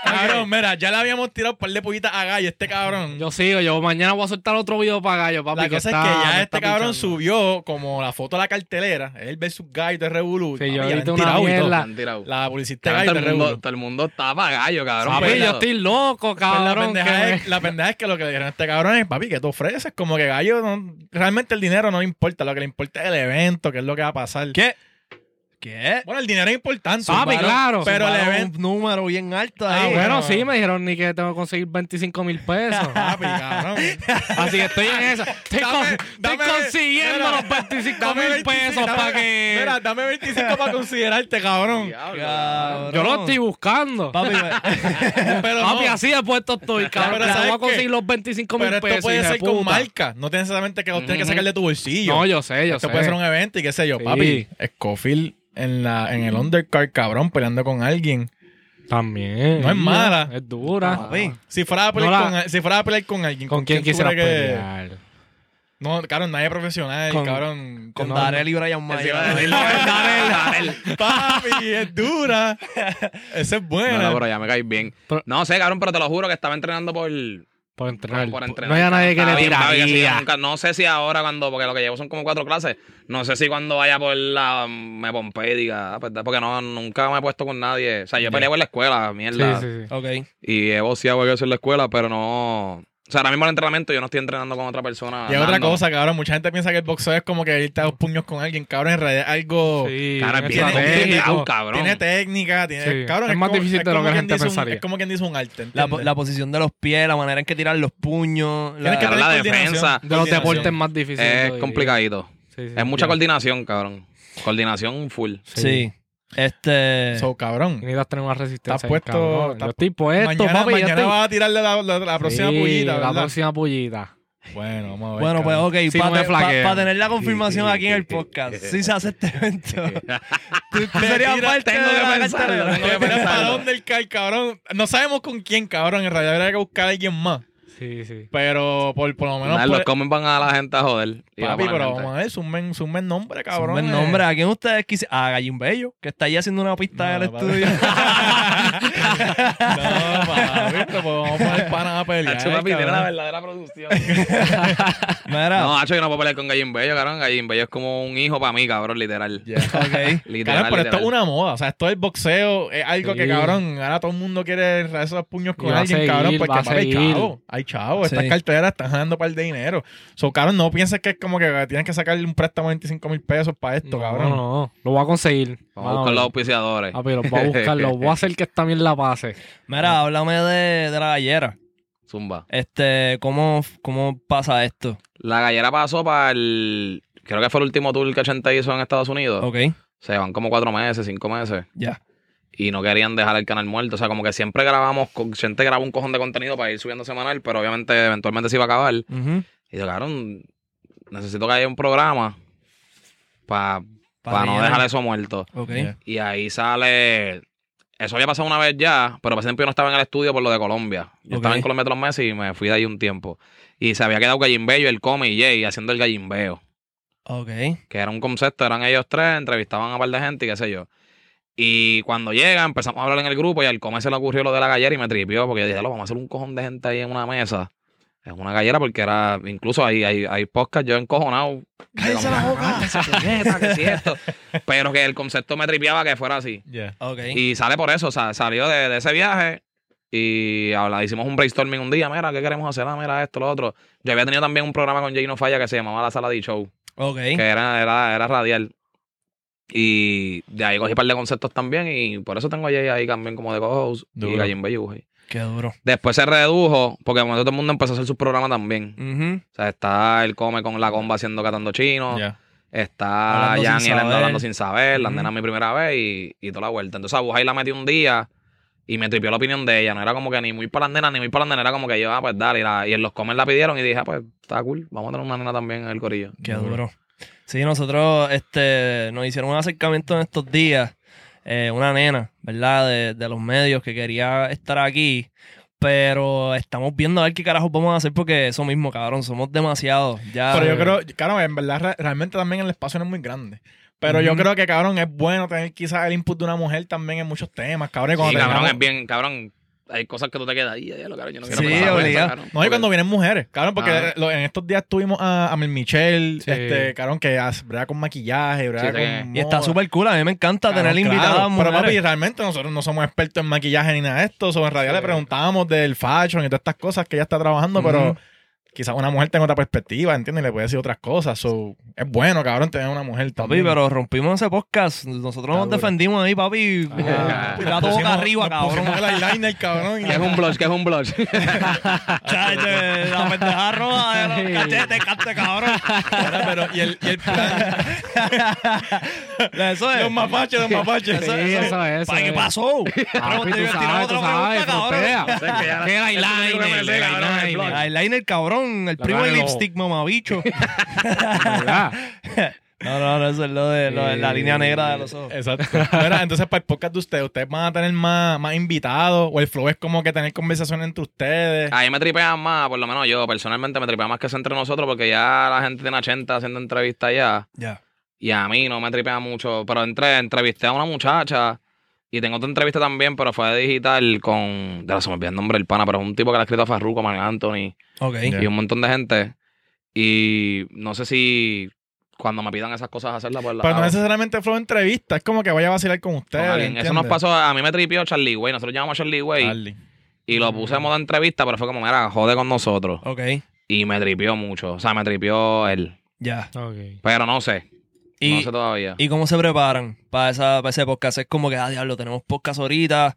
Cabrón, mira, ya le habíamos tirado un par de pollitas a Gallo, este cabrón. Yo sigo, yo mañana voy a soltar otro video para Gallo, papi. la cosa está- es que ya este cabrón pinchando. subió como la foto de la cartelera, él versus Gallo de Revolú. Sí, yo ahorita una tirado. La publicista Gallo todo, de el mundo, Revolú. todo el mundo está para gallo, cabrón. Papi, pero- yo estoy loco, Pues la, cabrón. pendeja que es, la pendeja es que lo que le dijeron a este cabrón es, papi, que tú ofreces? Como que Gallo, no- realmente el dinero no le importa, lo que le importa es el evento, que es lo que va a pasar. ¿Qué? ¿Qué? Bueno, el dinero es importante. Papi, claro. Pero el Zumbaron evento... un número bien alto Ah, ahí. bueno, no. sí, me dijeron ni que tengo que conseguir 25 mil pesos. <laughs> Papi, cabrón. Así que estoy en esa. Estoy, Dame- con- estoy dame- consiguiendo mira, los 25 Dame mil 25, pesos para que. Mira, dame 25 para considerarte, cabrón. Diablo, Cabrón. yo lo estoy buscando. Papi, <laughs> Pero Papi, no. así de puesto estoy, cabrón. Pero que ¿sabes voy a qué? conseguir los 25 mil Pero pesos. esto puede ser con puta. marca. No necesariamente que los tienes que sacar de tu bolsillo. No, yo sé, yo Esto sé. puede ser un evento y qué sé yo. Sí. Papi, Scofield en, la, en el undercard, cabrón, peleando con alguien. También. No es mala. Es dura. papi. Si fuera a pelear, No la- con, si fuera a pelear con alguien. ¿Con quién tú quisiera pelear? No, cabrón, nadie profesional, Con- cabrón. Con No, Darel y Brian Mayer. <laughs> Darel, Darel. <laughs> Papi, es dura. Esa es No, buena. no, pero ya me caes bien. Pero- No sé, cabrón, pero te lo juro que estaba entrenando por, Por entrenar. por entrenar. no hay a nadie que le sí, tiraría. nunca- no sé si ahora cuando, porque lo que llevo son como cuatro clases, no sé si cuando vaya por la, me pompe y diga, ah, pues, porque no, nunca me he puesto con nadie. O sea, yo peleé en la escuela, Sí, mierda. sí, sí. Ok. Y he boceado eso en la escuela, pero no... O sea, ahora mismo en el entrenamiento yo no estoy entrenando con otra persona. Y hay otra cosa, cabrón. Mucha gente piensa que el boxeo es como que irte a dos puños con alguien, cabrón. En realidad es algo. Sí, Cara, bien bien estratégico, complicado, cabrón. Tiene técnica, tiene. Sí, Cabrón, es más como- difícil de lo que la gente dice un- pensaría. es como quien dice un arte. La, la posición de los pies, la manera en que tiran los puños. Tienes que la- la defensa. De los deportes más difíciles. es complicadito. Sí, sí. Es mucha coordinación, cabrón. Coordinación full. Sí. Este. So, cabrón. Necesitas tener una resistencia. Estás puesto- estás Yo estoy puesto, mañana papi. ya mañana estoy- vas a tirarle la, la- la próxima Sí, pullita, La próxima pullita. Bueno, vamos a ver. Bueno, pues ok, Sí, para no tener la confirmación aquí en el podcast, si se hace este evento, <laughs> tú, tú serías tira- parte tengo de que pensarlo, para dónde <laughs> el cae, cabrón. No sabemos con quién, cabrón. En realidad habría que buscar a alguien más. Sí, sí. Pero por, por lo menos. Por- los comen van a la gente a joder. y Papi, pero gente. vamos a ver, zumben, zumben nombre, cabrón. Eh. nombre. ¿A quién ustedes quisieran? A Gallín Bello, que está ahí haciendo una pista No, en el papi. estudio. <laughs> No, papi, pero pues vamos a poner pana a pelear. Hacho, papi, tiene la verdadera producción. <laughs> Mira, no, Hacho, yo no puedo pelear con Gallin Bello, cabrón. Gallin Bello es como un hijo para mí, cabrón, literal. Ok. <laughs> Literal, Cabrón, pero esto es literal. una moda. O sea, esto del boxeo es algo que, Sí. cabrón, ahora todo el mundo quiere esos puños con a alguien, seguir, cabrón, va porque a papi, hay chavo. Hay chavo. Sí. Estas carteras están ganando par de dinero. So, cabrón, no pienses que es como que tienes que sacarle un préstamo de 25 mil pesos para esto, No, cabrón. no, no. Lo voy a conseguir. Vamos a buscar los auspiciadores. Papi, los voy a buscar. Los voy a hacer que <laughs> también la pase. Mira, háblame de, de la gallera. Zumba. Este, ¿cómo, ¿cómo pasa esto? La gallera pasó para el. Creo que fue el último tour que 80 hizo en Estados Unidos. Ok, Se van como cuatro meses, cinco meses. ya. Y no querían dejar el canal muerto. O sea, como que siempre grabamos. Gente graba un cojón de contenido para ir subiendo semanal, pero obviamente eventualmente se iba a acabar. Ujú. Y yo, cabrón, necesito que haya un programa para Pa' no dejar eso muerto. Ok. Yeah. Y ahí sale. Eso había pasado una vez ya, pero ese tiempo yo no estaba en el estudio por lo de Colombia. Yo estaba en Colombia tres meses y me fui de ahí un tiempo. Y se había quedado Gallimbello, el Come y Jay haciendo el Gallimbeo. Ok. Que era un concepto, eran ellos tres, entrevistaban a un par de gente y qué sé yo. Y cuando llega, empezamos a hablar en el grupo y al Come se le ocurrió lo de la gallera y me tripió porque yo dije, "Lo, vamos a hacer un cojón de gente ahí en una mesa. En una gallera porque era, incluso hay, hay, hay podcast yo encojonado. ¡Cállese la boca! "Ah, que si esto". Pero que el concepto me tripiaba que fuera así. Yeah. Y sale por eso, salió de, de ese viaje y habla, hicimos un brainstorming un día, mira, ¿qué queremos hacer? Ah, mira esto, lo otro. Yo había tenido también un programa con Jay No Falla que se llamaba La Sala de Show, Ok. que era, era, era radial. Y de ahí cogí un par de conceptos también y por eso tengo a Jay ahí también como de co-host y Duro. Gallin Bellujo. Qué duro. Después se redujo porque de momento todo el mundo empezó a hacer su programa también. Ujú. O sea, está el Come con la comba haciendo catando chino. Yeah. Está Hablando Jan y saber. hablando sin saber, la Ujú. nena mi primera vez y, y toda la vuelta. Entonces a Bujay la metí un día y me tripió la opinión de ella. No era como que ni muy para la nena ni muy para la nena, era como que yo, ah, pues dale. Y, la- y en los comer la pidieron y dije, ah, pues está cool, vamos a tener una nena también en el corillo. Qué duro. Sí, nosotros este, nos hicieron un acercamiento en estos días. Eh, una nena, ¿verdad? De, de los medios que quería estar aquí. Pero estamos viendo a ver qué carajos vamos a hacer porque eso mismo, cabrón. Somos demasiados. Ya, Pero yo creo, claro, en verdad, re- realmente también el espacio no es muy grande. Pero yo creo que, cabrón, es bueno tener quizás el input de una mujer también en muchos temas, cabrón. y Sí, cuando cabrón, tengamos- es bien, cabrón. Hay cosas que tú te quedas ahí, ya lo cabrón, yo no quiero Sí, pasar eso. No, y cuando vienen mujeres, cabrón, porque Ah. lo- en estos días tuvimos a, a Mel Michelle, Sí. este, cabrón, que brega con maquillaje, brega Sí, sí. con Y está moda. súper cool. A mí me encanta Cabrón, tener invitadas claro. mujeres. Pero papi, realmente nosotros no somos expertos en maquillaje ni nada de esto. Sobre en realidad le preguntábamos del fashion y todas estas cosas que ella está trabajando, pero. Quizás una mujer tenga otra perspectiva, ¿entiendes? Y le puede decir otras cosas. So, es bueno, cabrón, tener una mujer Papi, también. pero rompimos ese podcast. Nosotros nos defendimos ahí, papi. Ah. Gato boca Pusimos- arriba, cabrón. el eyeliner, cabrón. ¿Qué es un blush? <laughs> ¿Qué es un blush? Chache, la pendeja cachetes, cante, cabrón. Ahora, pero, y el, y el plan. <laughs> Eso es. los mapaches, los mapaches. Sí, eso es. ¿Para eso qué pasó? Papi, tú te sabes, tú sabes, cabrón. Que ya- <laughs> ¿Qué eso me eyeliner? el eyeliner. cabrón. El primo del lipstick, mamabicho. <laughs> ¿Verdad? No, no, no, eso es lo de, lo de la línea negra de los ojos. Exacto. Mira, entonces, para el podcast de ustedes, ¿ustedes van a tener más, más invitados? ¿O el flow es como que tener conversaciones entre ustedes? A mí me tripean más, por lo menos yo personalmente me tripea más que sea entre nosotros porque ya la gente tiene 80 haciendo entrevistas ya. Ya. Y a mí no me tripea mucho. Pero entre, entrevisté a una muchacha y tengo otra entrevista también, pero fue de digital con. Ya se me olvidó el nombre del pana, pero es un tipo que le ha escrito a Farruko, Marc Anthony Ok. Ya. y un montón de gente. Y no sé si cuando me pidan esas cosas hacerlas, pues las Pero no hago necesariamente flow entrevista, es como que vaya a vacilar con ustedes. Eso nos pasó, a mí me tripió Charlie Way. Nosotros llamamos a Charlie Way Charlie. y lo puse en modo entrevista, pero fue como, mira, jode con nosotros. Ok. Y me tripió mucho. O sea, me tripió él. Ya. Ok. Pero no sé. Y, no sé todavía. ¿Y cómo se preparan para, esa, para ese podcast? Es como que, ah, diablo, tenemos podcast ahorita.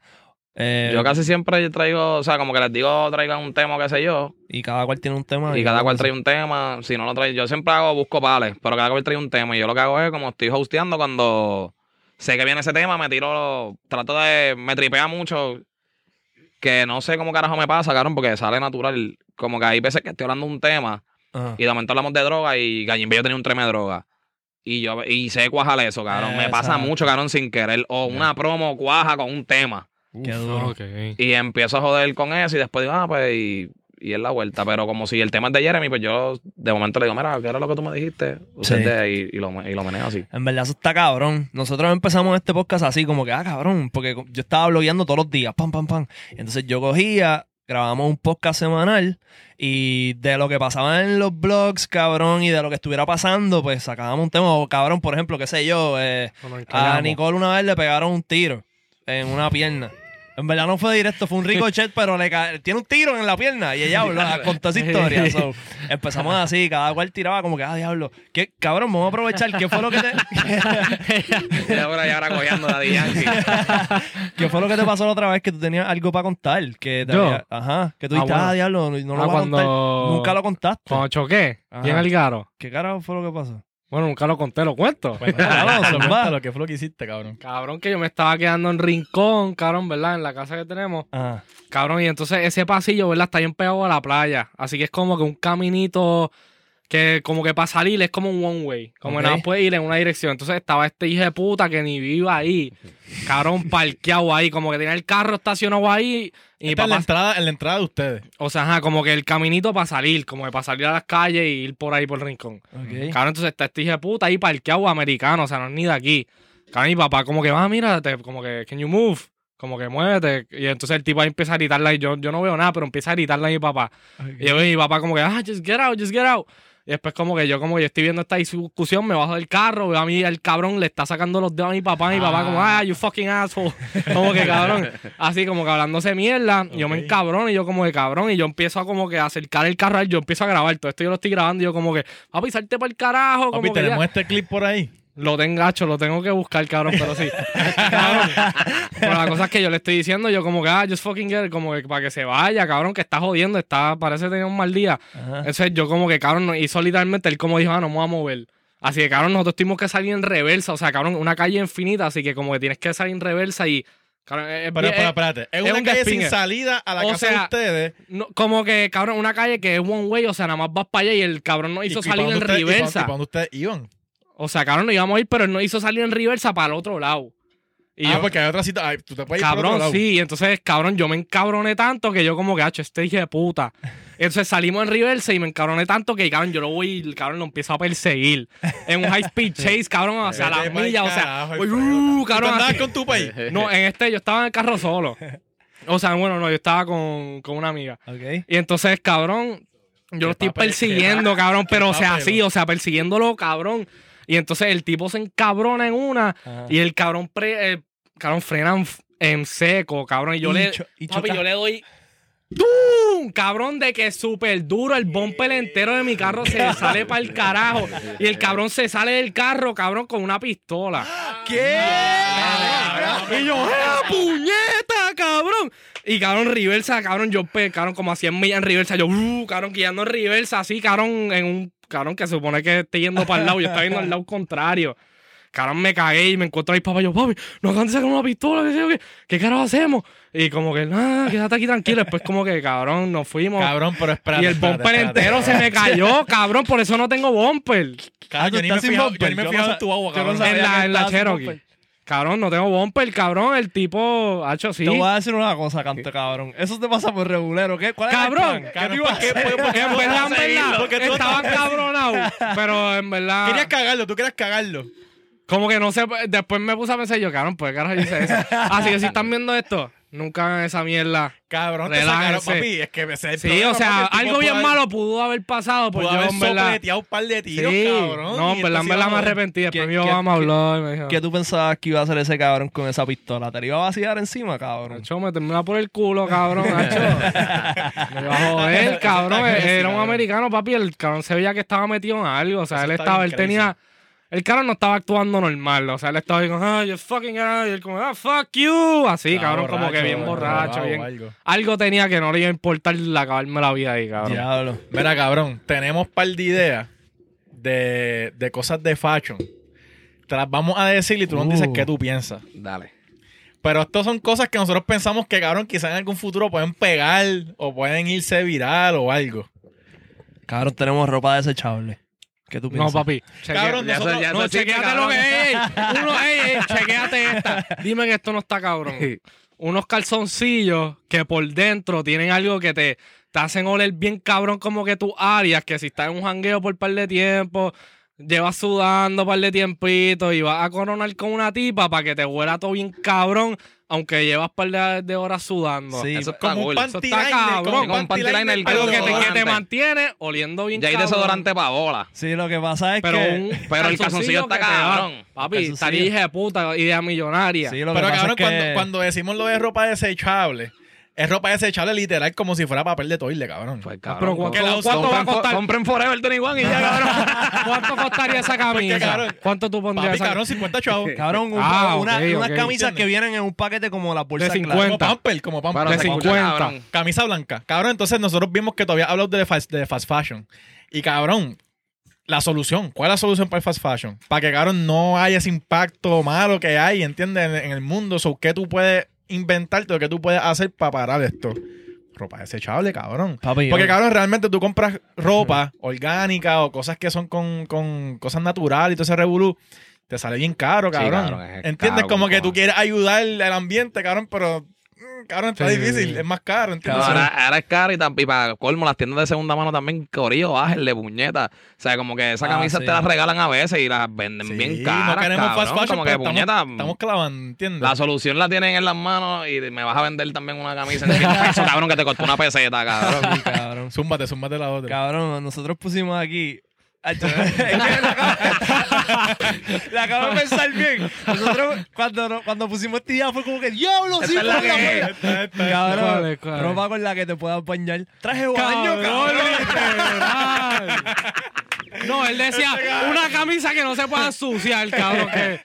Eh, Yo casi siempre traigo, o sea, como que les digo, traigan un tema, qué sé yo. Y cada cual tiene un tema. Y cada cual trae un tema. Si no lo trae, yo siempre hago, busco pales, pero cada cual trae un tema. Y yo lo que hago es, como estoy hosteando, cuando sé que viene ese tema, me tiro, trato de, me tripea mucho. Que no sé cómo carajo me pasa, cabrón, porque sale natural. Como que hay veces que estoy hablando de un tema Ajá. y de momento hablamos de droga y Gallimbello tenía un tema de droga. Y yo y sé cuajar eso, cabrón. Me pasa mucho, cabrón, sin querer. O una promo cuaja con un tema. Qué duro. Y empiezo a joder con eso y después digo, ah, pues, y, y es la vuelta. Pero como si el tema es de Jeremy, pues yo de momento le digo, mira, ¿qué era lo que tú me dijiste? Usted Sí. de- y, y lo, y lo meneo así. En verdad, eso está cabrón. Nosotros empezamos este podcast así, como que, ah, cabrón, porque yo estaba blogueando todos los días, pam, pam, pam. Entonces yo cogía, grabamos un podcast semanal y de lo que pasaba en los blogs, cabrón, y de lo que estuviera pasando, pues sacábamos un tema. O, cabrón, por ejemplo, qué sé yo, eh, a. Nicole una vez le pegaron un tiro en una pierna. En verdad no fue directo, fue un ricochet, pero le ca- tiene un tiro en la pierna y ella habló, contó esa historia. So, <laughs> empezamos así, cada cual tiraba como que, ah, diablo. ¿Qué, cabrón, vamos a aprovechar. ¿Qué fue lo que te, <laughs> Y ahora, ahora cogiendo Yankee. ¿Qué fue lo que te pasó la otra vez que tú tenías algo para contar? Que te ¿Yo? había- ajá, que tú Ah, dijiste, ah, bueno. diablo, no, no lo Ah, vas a contar. Nunca lo contaste. Cuando choqué, Ajá. bien al garo. ¿Qué carajo fue lo que pasó? Bueno, nunca lo conté, lo cuento. Bueno, Claro, zumba. cuéntalo, ¿qué fue lo que hiciste, cabrón? Cabrón, que yo me estaba quedando en rincón, cabrón, ¿verdad? En la casa que tenemos. Ajá. Cabrón, y entonces ese pasillo, ¿verdad? Está bien pegado a la playa. Así que es como que un caminito que como que para salir es como un one way. Como Ok. que nada puede ir en una dirección. Entonces estaba este hijo de puta que ni viva ahí. <laughs> Cabrón, parqueado ahí. Como que tenía el carro estacionado ahí. Y Esta es la entrada, en la entrada de ustedes. o sea, ajá, como que el caminito para salir. Como que para salir a las calles y ir por ahí por el rincón. Ok. Cabrón, entonces está este hijo de puta ahí parqueado americano, o sea, no es ni de aquí. Cabrón, mi papá como que va, mira, te- como que, can you move? Como que muévete. Y entonces el tipo ahí empieza a gritarle, y yo, yo no veo nada, pero empieza a gritarle a mi papá. Y yo veo a mi papá como que, ah, just get out, just get out. Y después como que yo como que yo estoy viendo esta discusión, me bajo del carro, veo a mí el cabrón le está sacando los dedos a mi papá, y mi papá como, ah, you fucking asshole. <laughs> Como que cabrón, así como que hablándose mierda, yo me encabrono y yo como que cabrón, y yo empiezo a como que acercar el carro a él, yo empiezo a grabar todo esto, yo lo estoy grabando y yo como que, papi, salte para el carajo, como Papi, ya. tenemos este clip por ahí. Lo tengo gacho, lo tengo que buscar, cabrón, pero sí. <laughs> cabrón. Pero la cosa es que yo le estoy diciendo, yo como que, ah, just fucking it", como que para que se vaya, cabrón, que está jodiendo, está, parece tener un mal día. Ajá. Entonces yo como que, cabrón, hizo literalmente, él como dijo, ah, no me voy a mover. Así que, cabrón, nosotros tuvimos que salir en reversa, o sea, cabrón, una calle infinita, así que como que tienes que salir en reversa y, cabrón, es Pero, espérate, es, es una un calle sin salida a la O casa de ustedes. no, como que, cabrón, una calle que es one way, o sea, nada más vas para allá y el cabrón no hizo ¿Y- y salir en y reversa. ¿Y para dónde ustedes iban? O sea, cabrón, no íbamos a ir, pero él no hizo salir en reversa para el otro lado. Y ah, yo, porque hay otra cita. ay, tú te puedes ir por otro cabrón, lado. sí. Y entonces, cabrón, yo me encabroné tanto que yo como que, hacho, este hijo de puta. <laughs> Entonces salimos en reversa y me encabroné tanto que, cabrón, yo lo voy, el cabrón lo empiezo a perseguir. En un high speed chase, cabrón, <laughs> o sea, a Vete las pa'l millas, o sea, voy, uh, ¿Tú cabrón, andabas así. con tu país? <laughs> No, en este yo estaba en el carro solo. O sea, bueno, no, yo estaba con, con una amiga. Ok. Y entonces, cabrón, yo lo estoy papel, persiguiendo, cabrón, pero o sea, papel. así, o sea, persiguiéndolo, cabrón. Y entonces el tipo se encabrona en una Ajá. y el cabrón, pre, eh, cabrón frena en, seco, cabrón. Y yo Y le, y papi, yo le doy ¡Tum! Cabrón, de que es súper duro. El bumper entero de mi carro se sale para el carajo. Y el cabrón se sale del carro, cabrón, con una pistola. ¿Qué? Y yo, ¡eh, puñeta, cabrón! Y cabrón, reversa, cabrón, yo, pe- cabrón, como a 100 millas en reversa, yo, uh, cabrón, guiando en reversa, así, cabrón, en un, cabrón, que se supone que esté yendo para el lado, yo estaba yendo al lado <laughs> contrario. Cabrón, me cagué y me encuentro a mi papá, yo, papi, nos acaban de sacar una pistola, qué sé yo, qué, ¿qué carajo hacemos? Y como que, nada, quédate aquí tranquilo, después como que, cabrón, nos fuimos. Cabrón, pero espérate. y el espérate, bumper espérate. entero se me cayó, <laughs> cabrón, por eso no tengo bumper. Cabrón, yo ni me yo ni fijaba sa- en tu agua, cabrón. En la, en la Cherokee. Cabrón, no tengo bumper, cabrón, el tipo, hacho, sí. Te voy a decir una cosa, canto cabrón. Eso te pasa por regulero. ¿Qué? ¿Cuál es el Cabrón, plan? Cabrón, ¿Qué tú ibas a ¿por qué? en verdad, en verdad, Porque tú estaba estás- cabronado. Pero en verdad, Querías cagarlo, tú querías cagarlo. como que no sé, después me puse a pensar yo, cabrón, pues carajo yo hice eso. <laughs> Así que si están viendo esto, nunca hagan esa mierda. Cabrón, te sacaron, papi. Es que ese es el Sí, problema, o sea, papi, el tipo algo bien malo pudo haber pasado, pues Pudo yo haber en verdad. sopleteado un par de tiros, Sí, cabrón. no, en verdad, en esto verdad me arrepentí. Después ¿Qué- mi qué- me habló y me dijo, ¿Qué tú pensabas que iba a hacer ese cabrón con esa pistola? ¿Te la iba a vaciar encima, cabrón? Nacho, me termina por el culo, cabrón, Nacho. <laughs> Me iba a joder, cabrón. Está crazy, Era un cabrón. americano, papi. El cabrón se veía que estaba metido en algo. O sea, Eso él está estaba, bien él crazy. tenía. El cabrón no estaba actuando normal. O sea, él estaba ahí como, ah, you fucking ah", y él como, ah, fuck you. Así, Estaba cabrón, como que bien borracho, bien. algo. Algo tenía que no le iba a importar acabarme la vida ahí, cabrón. Diablo. Mira, cabrón, tenemos par de ideas de, de cosas de fashion. Te las vamos a decir y tú nos Uh. dices qué tú piensas. Dale. Pero estas son cosas que nosotros pensamos que, cabrón, quizás en algún futuro pueden pegar o pueden irse viral o algo. Cabrón, tenemos ropa desechable. ¿Qué tú No, papi. chequea- Cabrón, Ya eso- nosotros- ya eso No, chequeate lo que es. Uno, ey, ey, chequeate esta. <laughs> Dime que esto no está cabrón. Unos calzoncillos que por dentro tienen algo que te, te hacen oler bien cabrón como que tus áreas, que si estás en un jangueo por par de tiempo, llevas sudando par de tiempito y vas a coronar con una tipa para que te huela todo bien cabrón, aunque llevas par de, de horas sudando. Sí, Eso está Como un cool. Eso panty está liner, cabrón. como un un panty Algo pero que te, que te mantiene oliendo bien Ya hay desodorante para bola. Sí, lo que pasa es Pero, que... un Pero el calzoncillo está que cabrón. Papi, hija de puta, idea millonaria. Sí, lo que Pero pasa cabrón, es que... cuando, cuando decimos lo de ropa desechable, es ropa desechable literal como si fuera papel de toile, cabrón. Pues pero cabrón. ¿cuánto, la va a costar? compren Forever 21 y ya, cabrón. <laughs> ¿Cuánto costaría esa camisa? cabrón, ¿Cuánto tú pondrías Papi, esa cabrón, 50 chavos. <laughs> Cabrón, un- Ah, una- ok, unas camisas que vienen en un paquete como las bolsas De claras. 50. Como pamper, como pamper. De se escucha, 50. cabrón. Camisa blanca. Cabrón, entonces nosotros vimos que todavía hablas de fast, de fast fashion. Y cabrón, la solución. ¿Cuál es la solución para el fast fashion? Para que, cabrón, no haya ese impacto malo que hay, ¿entiendes? En, en el mundo. So, ¿Qué tú puedes inventarte o qué tú puedes hacer para parar esto? Ropa desechable, cabrón. Papi, Porque, yo- cabrón, realmente tú compras ropa orgánica o cosas que son con, con cosas naturales y todo ese revolú. Te sale bien caro, Sí, cabrón. cabrón, es ¿Entiendes? caro, Como que tú quieres ayudar al ambiente, cabrón, pero... mm, Cabrón, está Sí. difícil. Es más caro, ¿entiendes? ahora, ahora es caro y, tam- y para colmo, las tiendas de segunda mano también, corillo, bájenle, puñeta. O sea, como que esas Ah, camisas sí. te las regalan a veces y las venden Sí, bien caras. no queremos cabrón, fast fashion, como que, pero puñeta, estamos, estamos clavando, ¿entiendes? la solución la tienen en las manos y me vas a vender también una camisa en 100 pesos, <laughs> cabrón, que te costó una peseta, cabrón. Sí, cabrón. Zúmbate, zúmbate la otra. Cabrón, nosotros pusimos aquí. Que <laughs> la acabo- de pensar bien. Nosotros, cuando, cuando pusimos esta idea, fue como que ¡Diablo! ¡Sí, la que- wea". Esta, esta, Cabrón, ¿Cuál es, cuál es? ropa con la que te puedas bañar. Traje baño, Cabrón, cabrón. <laughs> literal. No, él decía una camisa que no se pueda ensuciar, cabrón, que,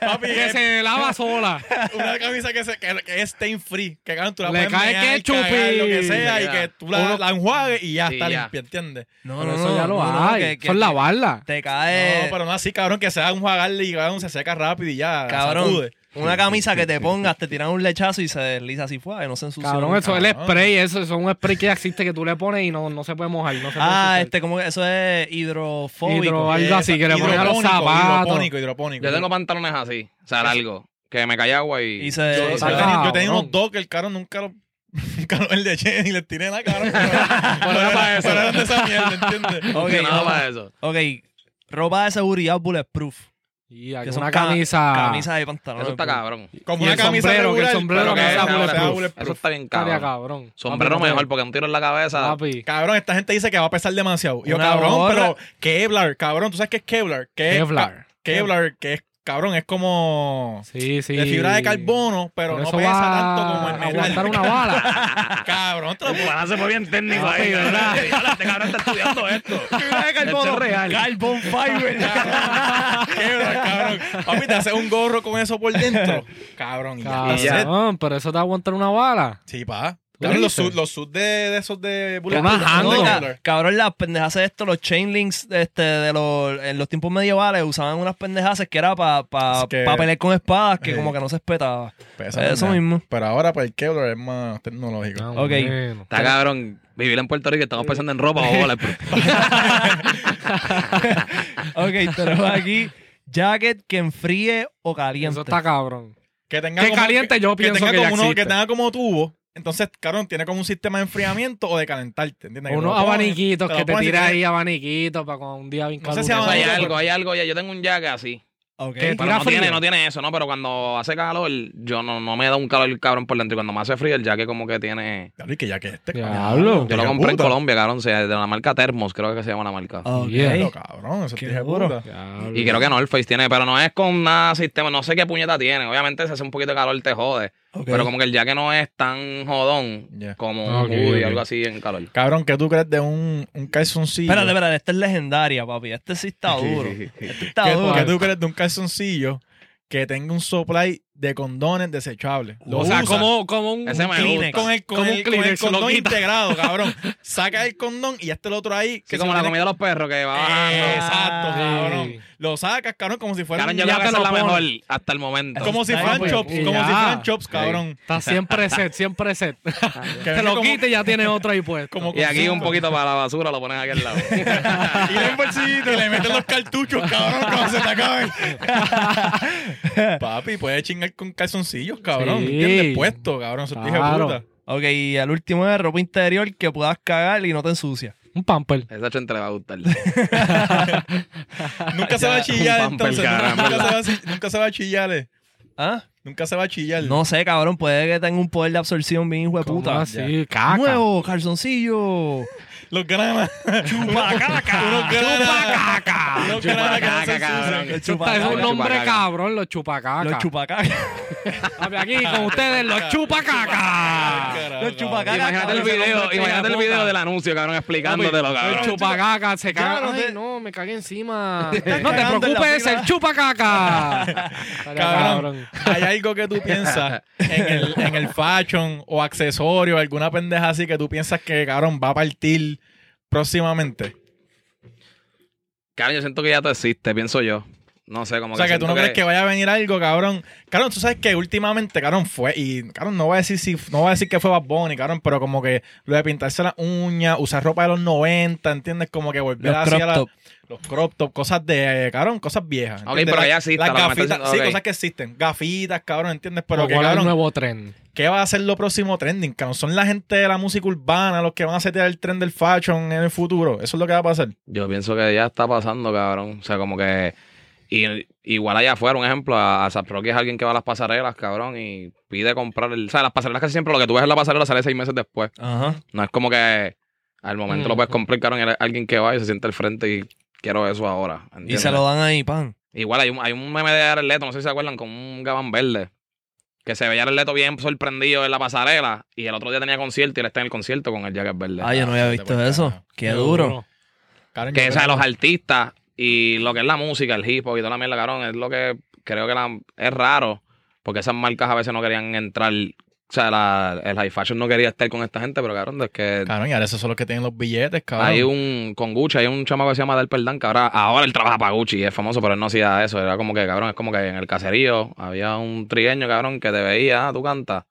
Papi, que es se lava sola. una camisa que, se, que, que es stain free. Que cabrón, tú la Le puedes cae mear, ketchup cagar, y- lo que sea, y que tú la, Uno- la enjuagues y ya Sí, está ya. limpia, ¿entiendes? No, no, eso no, ya lo no, no, hay. que- es lavarla. Te cae. No, pero no así, cabrón, que sea enjuagarle y cabrón, se seca rápido y ya. Cabrón, sacude. Una camisa que te pongas, te tiran un lechazo y se desliza así fue, no se ensucia. Cabrón, eso es el spray, eso, eso es un spray que existe que tú le pones y no, no se puede mojar. No se Ah, este, como que eso es hidrofóbico. Hidro- algo así, que le ponen a los zapatos. Hidropónico, hidropónico. Yo tengo pantalones así, o sea, largo, que me cae agua y... Y se. Yo, se- yo Saca- tenía, yo tenía cabrón. unos dos que el caro nunca lo. <laughs> Nunca lo le eché ni le tiré en la cara. <laughs> Pero, Pero era para eso. pero eran de esa mierda, ¿entiendes? Ok, nada no, para eso. ok, ropa de seguridad bulletproof. Y Que una son ca- camisa. Camisa de pantalón. Eso está cabrón. Como Y una el camisa sombrero, que el sombrero que que sea sea bulletproof. bulletproof. Eso está bien Estaría cabrón. cabrón. Sombrero Papi, mejor, porque un tiro en la cabeza... Papi. Cabrón, esta gente dice que va a pesar demasiado. Y yo, Una cabrón, gorra. pero Kevlar, cabrón, ¿tú sabes qué es Kevlar? ¿Qué es Kevlar. Kevlar, que es, cabrón, es como Sí, sí. de fibra de carbono, pero, Pero no eso pesa tanto como el metal. aguantar una bala. <laughs> Cabrón, te lo se fue bien técnico Papi, ahí, ¿verdad? Este cabrón está estudiando esto. <laughs> Fibra de carbono. Es real. Carbon fiber. <laughs> Kevlar, cabrón. Papi, te haces un gorro con eso por dentro. Cabrón, y ya. Cabrón, pero eso te va a aguantar una bala. Sí, pa. ¿Tú Cabrón, los sud de, de esos de de No, cabrón, las pendejas de esto, los chain links este, de los, en los tiempos medievales usaban unas pendejas que era para pa, Es que- pa pelear con espadas que Sí. como que no se espetaba. Pesa Eso mismo. Pero ahora, pues el Kevlar es más tecnológico. Ah, Ok. bueno. Está cabrón. Vivir en Puerto Rico y estamos pensando en ropa o bulletproof. <laughs> ok, tenemos aquí jacket que enfríe o caliente. Eso está cabrón. Que tenga Que caliente, yo pienso tenga que como ya uno- que tenga como tubo. Entonces, cabrón, tiene como un sistema de enfriamiento o de calentarte, ¿entiendes? Unos abaniquitos que te tiene- ahí, abaniquitos, para cuando un día bien No sé si hay algo, hay algo. Ya yo tengo un jacket así. Ok. ¿Qué? Pero Tira no tiene, no tiene eso, ¿no? Pero cuando hace calor, yo no, no me da un calor cabrón por dentro. Y cuando me hace frío, el jacket como que tiene... Diablo, y que este, Diablo. Yo lo compré en. Colombia, cabrón. sea, de la marca Termos, creo que se llama la marca. Yeah. Diablo, cabrón, eso dije duro. Y creo que North Face tiene, pero no es con nada sistema, no sé qué puñeta tiene. Obviamente si hace un poquito de calor te jode. Pero como que el jacket no es tan jodón como Ok, un hoodie, ok. algo así en calor. Cabrón, ¿qué tú crees de un, un calzoncillo? Espérate, espérate, esta es legendaria, papi. Este sí está duro. <laughs> Este está ¿Qué, duro. qué tú crees de un calzoncillo que tenga un supply de condones desechables? Lo O sea, como, como un, Ese un me Kleenex. con el, con Como el, un con el condón integrado, <laughs> cabrón. Saca el condón y este el otro ahí. Sí, se como la comida de los perros que va. Exacto, Sí. cabrón. Lo sacas, cabrón, como si fuera Cabrón, un- yo creo que es la mejor hasta el momento. como si Está fueran chops, pues, como ya. si fueran chops, cabrón. Está siempre set, siempre set. <laughs> Que Te lo como- quites y ya tienes otro ahí puesto. como Y aquí un poquito para la basura lo pones aquí al lado. <laughs> Y le bolsillito y le meten los cartuchos, cabrón, cuando se te acaben. <laughs> Papi, puedes chingar con calzoncillos, cabrón. Sí. ¿Entiendes? Puesto, cabrón. Eso te dije puta. Ok, y el último es ropa interior que puedas cagar y no te ensucia. Un pamper. Esa gente le va a gustar. <laughs> Nunca se va a chillar pamper, entonces. caramba. Nunca se va a, nunca se va a chillar. eh. ¿Ah? Nunca se va a chillar. No sé, cabrón. Puede que tenga un poder de absorción bien hijo de ¿Cómo puta. así? Caca. Nuevo, calzoncillo. Los granas. Chupacaca. <laughs> Unos granas. Chupacaca. Se Chupacaca. El chupacaca. es un nombre Chupacaca. cabrón, los chupacacas. Los chupacacas. Papi, Aquí con ustedes, los chupacacas. Carajo, Los chupacacas. Imagínate el video, imagínate el video del anuncio, cabrón, explicándotelo, El cabrón. chupacaca se caga. no Ay, te- no, me cagué encima. No te preocupes, el chupacaca. <laughs> Cabrón, hay algo que tú piensas en el, en el fashion o accesorio, alguna pendeja así que tú piensas que, cabrón, va a partir próximamente. Cabrón, yo siento que ya te existe, pienso yo. No sé, como O sea, que tú no crees que vaya a venir algo, cabrón. Cabrón, tú sabes que últimamente, cabrón, fue, y cabrón, no voy a decir si, no voy a decir que fue Bad Bunny, cabrón, pero como que lo de pintarse las uñas, usar ropa de los 90, ¿entiendes? Como que volver Los hacia crop la- top. los crop top, cosas de, eh, cabrón, cosas viejas. Ok, ¿entiendes? pero La- ya existe, Las que gafitas, sí, ok. cosas que existen. Gafitas, cabrón, ¿entiendes? Pero que, ¿Cuál es el cabrón, nuevo tren? ¿Qué va a ser lo próximo trending, cabrón? Son la gente de la música urbana los que van a setear el tren del fashion en el futuro. Eso es lo que va a pasar. Yo pienso que ya está pasando, cabrón. O sea, como que. Y, igual allá afuera, un ejemplo, a, a Rocky es alguien que va a las pasarelas, cabrón, y pide comprar el. O sea, las pasarelas casi siempre lo que tú ves en la pasarela sale seis meses después. Ajá. No es como que al momento lo puedes Ujú. comprar, cabrón, y alguien que va y se siente al frente y quiero eso ahora. Y se lo dan ahí, pan. Igual hay un, hay un meme de Jared Leto, no sé si se acuerdan, con un gabán verde. Que se veía Jared Leto bien sorprendido en la pasarela y el otro día tenía concierto y él está en el concierto con el jacket verde. Ah, yo no había visto eso. Qué duro. Que sea, creo los artistas y lo que es la música, el hip hop y toda la mierda, cabrón, es lo que creo que la- es raro. Porque esas marcas a veces no querían entrar. O sea, la- el high fashion no quería estar con esta gente, pero cabrón, es que Cabrón, y ahora esos son los que tienen los billetes, cabrón. hay un. Con Gucci hay un chamaco que se llama Del Perdán, que ahora, ahora él trabaja para Gucci y es famoso, pero él no hacía eso. Era como que, cabrón, es como que en el caserío había un trigueño, cabrón, que te veía, ah, tú cantas,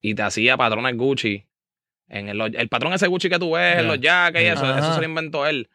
y te hacía patrones Gucci. En el, el patrón ese Gucci que tú ves, en los jackets y eso, Ajá. eso se lo inventó él.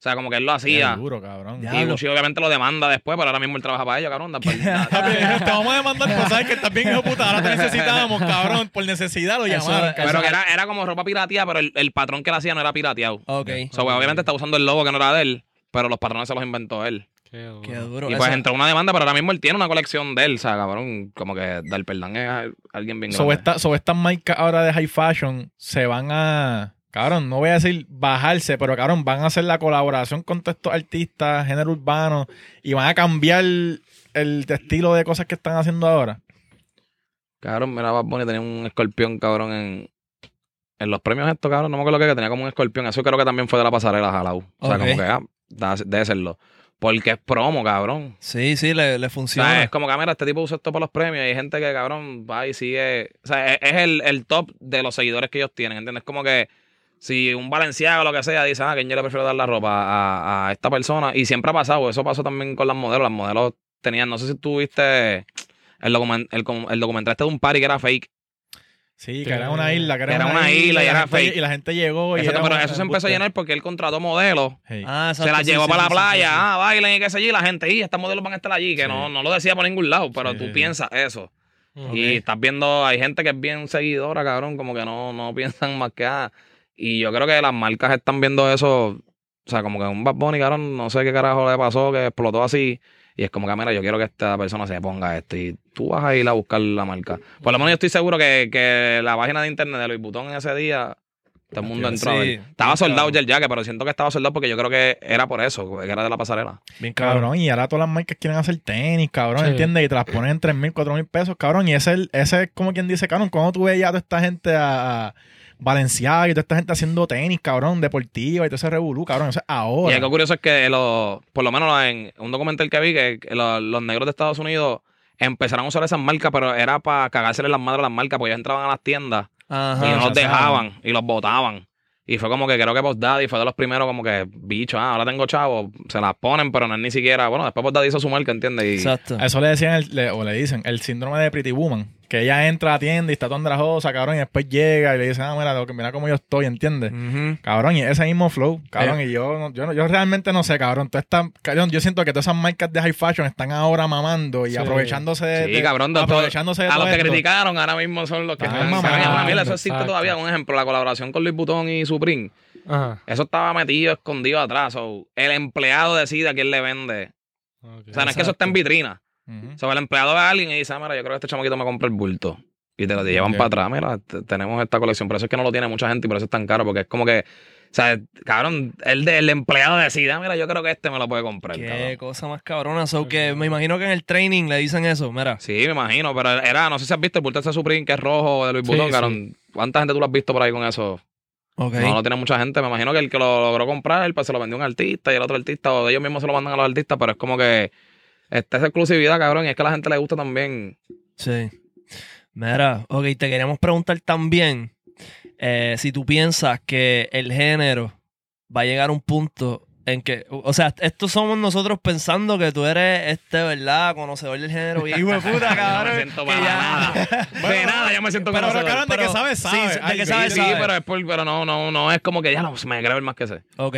O sea, como que él lo Qué hacía. duro, cabrón. Y Gucci obviamente lo demanda después, pero ahora mismo él trabaja para ellos, cabrón. <laughs> da pa- Papi, te vamos a demandar, pero sabes que estás bien hijo de puta. Ahora te <laughs> necesitábamos, cabrón. Por necesidad lo llamaron. eso-. Pero que era, era como ropa pirateada, pero el, el patrón que lo hacía no era pirateado. O Ok. sea, pues, obviamente está usando el logo que no era de él, pero los patrones se los inventó él. Qué duro. Qué duro. Y pues entró una demanda, pero ahora mismo él tiene una colección de él, o sea, cabrón, como que Del Perdán es alguien bien Sobre, grande. esta, sobre estas marcas ahora de high fashion se van a. Cabrón, no voy a decir bajarse, pero cabrón, van a hacer la colaboración con todos estos artistas, género urbano, y van a cambiar el estilo de cosas que están haciendo ahora. Cabrón, mira, Bad Bunny tenía un escorpión, cabrón, en, en los premios estos, cabrón, no me acuerdo qué, que tenía como un escorpión. Eso creo que también fue de la pasarela, Jalau. O sea, como que, ah, debe serlo. Porque es promo, cabrón. Sí, sí, le, le O funciona. sea, es como que, ah, mira, este tipo usa esto para los premios y hay gente que, cabrón, va y sigue. O sea, es, es el, el top de los seguidores que ellos tienen, ¿entiendes? Como que si un Valenciago o lo que sea dice, ah, que yo le prefiero dar la ropa a, a esta persona. Y siempre ha pasado, eso pasó también con las modelos. Las modelos tenían, no sé si tú viste el, document, el, com- el documental este de un party que era fake. Sí, que era una isla, que era, Era una isla y era fake. Y la gente llegó y. Exacto, pero eso se empezó a llenar porque él contrató modelos. Sí. Ah, se las sí, llevó sí, para sí, la sí, playa, sí. ah, bailen y qué sé yo, y la gente, y estas modelos van a estar allí, que Sí. no, no lo decía por ningún lado, pero Sí, tú piensas eso. Y estás viendo, hay gente que es bien seguidora, cabrón, como que no, no piensan más que ah. Y yo creo que las marcas están viendo eso, o sea, como que un Bad Bunny, cabrón, no sé qué carajo le pasó, que explotó así. Y es como que, mira, yo quiero que esta persona se ponga esto. Y tú vas a ir a buscar la marca. Por lo menos yo estoy seguro que, que la página de internet de Luis Butón en ese día, todo el mundo entró sí, Estaba soldado ya el jacket, pero siento que estaba soldado porque yo creo que era por eso, que era de la pasarela. Bien cabrón. Cabrón, y ahora todas las marcas quieren hacer tenis, cabrón, Sí. ¿entiendes? Y te las ponen en 3 mil, 4 mil pesos, cabrón. Y ese ese es como quien dice, cabrón, cuando tú ves ya a toda esta gente a, a Valenciaga y toda esta gente haciendo tenis, cabrón, deportiva y todo ese revolú, cabrón, eso es Y ahora. algo curioso es que, los, por lo menos en un documental que vi, que, los, los negros de Estados Unidos empezaron a usar esas marcas, pero era para cagársele las madres a las marcas, porque ellos entraban a las tiendas Ajá. y no los dejaban y los botaban. Y fue como que creo que Post Daddy fue de los primeros como que, bicho, ah, ahora tengo chavos, se las ponen, pero no es ni siquiera, bueno, después Post Daddy hizo su marca, ¿entiendes? Y, Exacto. Eso le decían, el- le- o le dicen, el síndrome de Pretty Woman. Que ella entra a la tienda y está toda andrajosa, cabrón, y después llega y le dice, ah, mira, lo que- mira cómo yo estoy, ¿entiendes? Cabrón, y ese mismo flow, cabrón, y yo, no- yo, yo realmente no sé, cabrón, toda esta- cabrón, yo siento que todas esas marcas de high fashion están ahora mamando y Sí. aprovechándose de, Sí, cabrón, de todo- aprovechándose de a todo los que esto. criticaron ahora mismo son los que Ah, están mierda. Eso existe exacto. todavía. Un ejemplo, la colaboración con Luis Butón y Supreme. Ajá. Eso estaba metido, escondido atrás. So, el empleado decide a quién le vende. O sea, no es que eso está en vitrina. O sea, el empleado ve a alguien y dice, ah, mira, yo creo que este chamaquito me compra el bulto. Y te lo llevan para atrás. Mira, t- tenemos esta colección. Por eso es que no lo tiene mucha gente y por eso es tan caro. Porque es como que, o sea, cabrón, el, de- el empleado decide, ah, mira, yo creo que este me lo puede comprar. Qué cabrón". cosa más cabrona. So que me imagino que en el training le dicen eso. Mira. Sí, me imagino, pero era, no sé si has visto el bulto de Supreme que es rojo de Luis Sí, Butón, sí. cabrón. ¿Cuánta gente tú lo has visto por ahí con eso? Ok. No lo tiene mucha gente. Me imagino que el que lo logró comprar, él, pues se lo vendió a un artista y el otro artista, o ellos mismos se lo mandan a los artistas, pero es como que esta es exclusividad, cabrón, y es que a la gente le gusta también. Sí. Mira, ok, te queríamos preguntar también eh, si tú piensas que el género va a llegar a un punto en que, o sea, estos somos nosotros pensando que tú eres este, ¿verdad? Conocedor del género. Y hijo de puta, <laughs> no cabrón. me siento para ya- nada. de <laughs> nada, yo me siento Pero, pero, conocedor. de Pero- que sabes, sabes. sí, de Ay, que sabes, Sí, pero, es por- pero no, no, no es como que ya no, me creo el más que sé. Ok.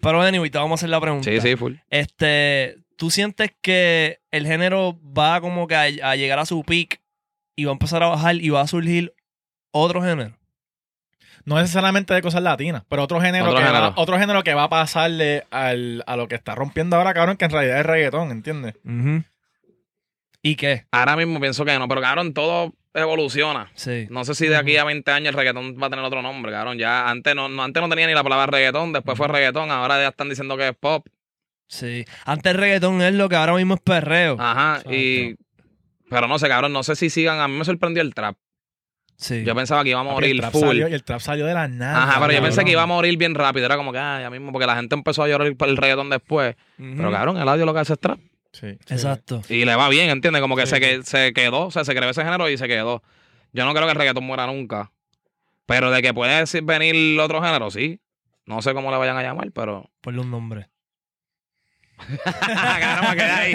Pero anyway, te vamos a hacer la pregunta. Sí, sí, full. Este, ¿tú sientes que el género va como que a, a llegar a su peak y va a empezar a bajar y va a surgir otro género? No necesariamente de cosas latinas, pero otro género, Otro que, género. Va, otro género que va a pasarle al, a lo que está rompiendo ahora, cabrón, que en realidad es reggaetón, ¿entiendes? ¿Y qué? Ahora mismo pienso que no, pero cabrón, todo evoluciona. Sí. No sé si de aquí a 20 años el reggaetón va a tener otro nombre, cabrón. Ya antes no, no- antes no tenía ni la palabra reggaetón, después fue reggaetón, ahora ya están diciendo que es pop. Sí. Antes el reggaetón es lo que ahora mismo es perreo. Ajá, y... Pero no sé, cabrón, no sé si sigan. A mí me sorprendió el trap. Sí. Yo pensaba que iba a el morir trap full. salió- y el trap salió de la nada. Ajá, pero yo pensé que iba a morir bien rápido. Era como que, ah, ya mismo, porque la gente empezó a llorar por el reggaetón después. Pero cabrón, el audio lo que hace es trap. Sí. Exacto. Y le va bien, ¿entiendes? Como que Sí, se, se quedó, o sea, se creó ese género y se quedó. Yo no creo que el reggaetón muera nunca. Pero de que puede venir otro género, sí. No sé cómo le vayan a llamar, pero. Ponle un nombre. <laughs> cabrón, me quedé ahí.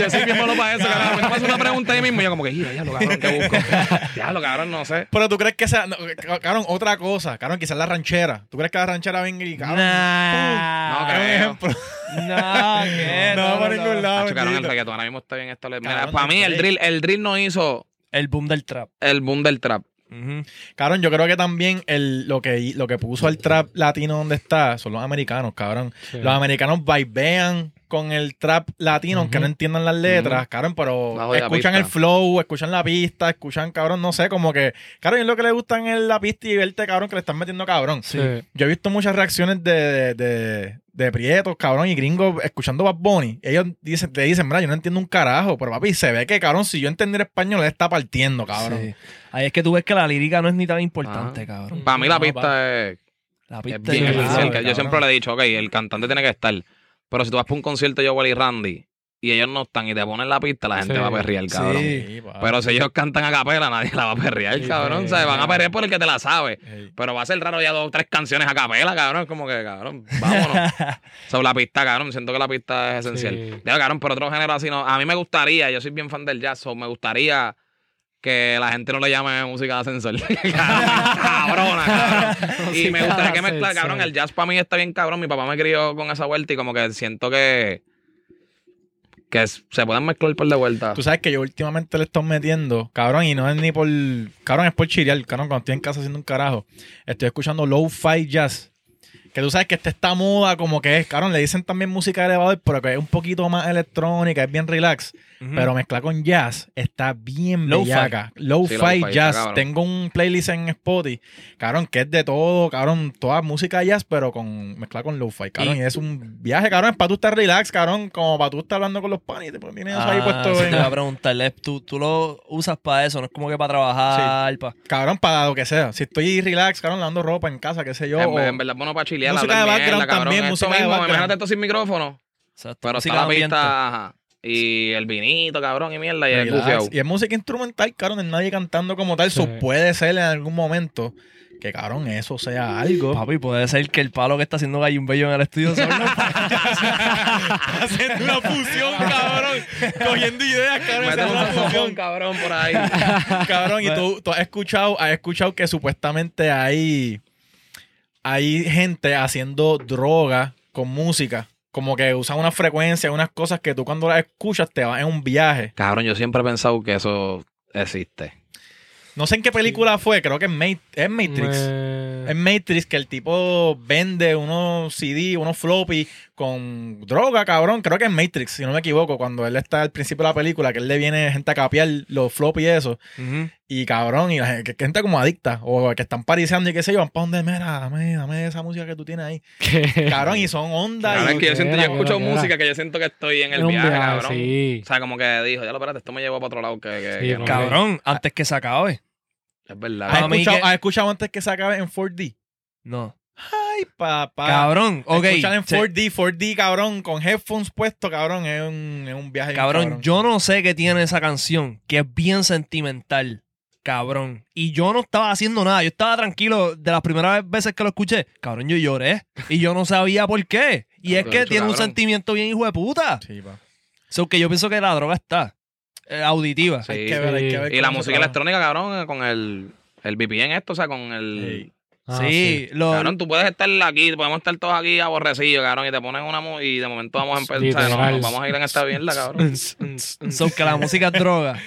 Yo soy bien malo para eso, cabrón. Me pasa una pregunta ahí mismo y yo, como que, ya, ya lo cabrón, ¿qué busco? <laughs> Ya lo cabrón, no sé. Pero tú crees que sea. no, cabrón, otra cosa. Cabrón, quizás la ranchera. ¿Tú crees que la ranchera venga y cabrón? Nah. No, creo. ejemplo. No, ¿qué? <laughs> No, por ningún lado. Hacho, cabrón, el reggaetón ahora mismo está bien establecido. Cabrón, para mí, no el drill, el drill no hizo El boom del trap. el boom del trap. Ujú. Cabrón, yo creo que también el, lo, que, lo que puso el trap latino donde está son los americanos, cabrón. Sí. Los americanos vibean con el trap latino, aunque no entiendan las letras, Ujú. cabrón, pero Bajo escuchan el flow, escuchan la pista, escuchan, cabrón, no sé, como que, cabrón, es lo que le gustan es la pista y verte, cabrón, que le están metiendo cabrón. Sí. Yo he visto muchas reacciones de, de, de, de prietos, cabrón, y gringos escuchando Bad Bunny. Ellos dicen, te dicen, mira, yo no entiendo un carajo, pero papi, se ve que, cabrón, si yo entendiera español, él está partiendo, cabrón. Sí. Ahí es que tú ves que la lírica no es ni tan importante, Ah. cabrón. Para mí la No, pista pa. es, La es pista bien es que cabrón. yo siempre le he dicho, ok, el cantante tiene que estar. Pero si tú vas para un concierto de Joel y Randy y ellos no están y te ponen la pista, la gente Sí. va a perrear, cabrón. Sí. Pero si ellos cantan a capela, nadie la va a perrear, Sí, cabrón. sí, O sea, van a perrear por el que te la sabe. Pero va a ser raro ya dos o tres canciones a capela, cabrón. Es como que, cabrón, vámonos. <laughs> Sobre la pista, cabrón. Siento que la pista es esencial. Sí. Digo, cabrón, pero otro género así no. A mí me gustaría, yo soy bien fan del jazz, so me gustaría que la gente no le llame música de ascensor. <laughs> Cabrona, <laughs> cabrón. Y me gustaría que mezclar, cabrón. El jazz para mí está bien cabrón. Mi papá me crió con esa vuelta y como que siento que. Que se pueden mezclar por de vuelta. Tú sabes que yo últimamente le estoy metiendo, cabrón, y no es ni por. Cabrón, es por chirear, cabrón, cuando estoy en casa haciendo un carajo. Estoy escuchando low-fi jazz. Que tú sabes que esta está muda como que es, cabrón, le dicen también música elevador, pero que es un poquito más electrónica, es bien relax. Pero mezclar con jazz está bien Lo-fi. bellaca. Low-fi Sí, jazz. cabrón. Tengo un playlist en Spotify, cabrón, que es de todo, cabrón, toda música jazz, pero con mezclar con lo-fi, cabrón. Y- Y, es un viaje, cabrón, es para tú estar relax, cabrón, como para tú estar hablando con los panis, te tienes eso ahí Ah, puesto. sí, en- te iba a preguntarle, ¿tú, tú lo usas para eso, no es como que para trabajar, pa- Cabrón, para lo que sea. Si estoy relax, cabrón, lavando ropa en casa, qué sé yo. en, o- en verdad, bueno para chilear. Música de mierda, background cabrón. también, Esto música de mismo, background. imagínate esto sin micrófono. Exacto, Pero música está la de pista, ajá. Y el vinito, cabrón, y mierda, y el bufiao. Y es música instrumental, cabrón, hay nadie cantando como tal. Sí. So puede ser en algún momento que, cabrón, eso sea algo. Papi, puede ser que el palo que está haciendo Gallun Bello en el estudio son <laughs> los haciendo una fusión, cabrón. cogiendo ideas, cabrón. Mete esa es un la saxofón, función. cabrón, por ahí. Cabrón, y tú, tú has escuchado, has escuchado que supuestamente hay, hay gente haciendo droga con música. Como que usan una frecuencia, unas cosas que tú cuando las escuchas te vas en un viaje. Cabrón, yo siempre he pensado que eso existe. No sé en qué película fue, creo que es, Ma- es Matrix. Eh, Es Matrix que el tipo vende unos CD, unos floppy con droga, cabrón. Creo que es Matrix, si no me equivoco, cuando él está al principio de la película, que él le viene gente a capiar los floppy y eso. Ujú. Y cabrón, y la gente, que gente como adicta, o que están pariciando y qué sé yo, van para donde, mira, dame, dame esa música que tú tienes ahí. <laughs> Cabrón, y son ondas. Cabrón, y- es que yo siento, yo escucho era. música que yo siento que estoy en el viaje, viaje, cabrón. sí. O sea, como que dijo, ya lo espérate, esto me llevó para otro lado que, que- Sí, que no. ok. Cabrón, antes que se acabe. Es verdad. ¿Has, escuchado, que- has escuchado antes que se acabe en 4D? No. Ay, papá. Cabrón, ok. Escuchar en se- 4D, 4D, cabrón, con headphones puestos, cabrón, es un, es un viaje. bien Cabrón, yo no sé qué tiene esa canción, que es bien sentimental. Cabrón. Y yo no estaba haciendo nada. Yo estaba tranquilo. De las primeras veces que lo escuché, cabrón, yo lloré. Y yo no sabía por qué. Y es que hecho, tiene un sentimiento bien hijo de puta. Sí, pa. So que yo pienso que la droga está eh, auditiva. Sí. Hay que ver, hay que ver Y la música trabaja. electrónica, cabrón, con el, el VPN esto, o sea, con el... Sí. Ah, sí, lo- Cabrón, tú puedes estar aquí, podemos estar todos aquí aborrecidos, cabrón, y te ponen una mu- y de momento vamos a empezar, no, vamos a ir en esta mierda, cabrón. <laughs> so que la música es droga.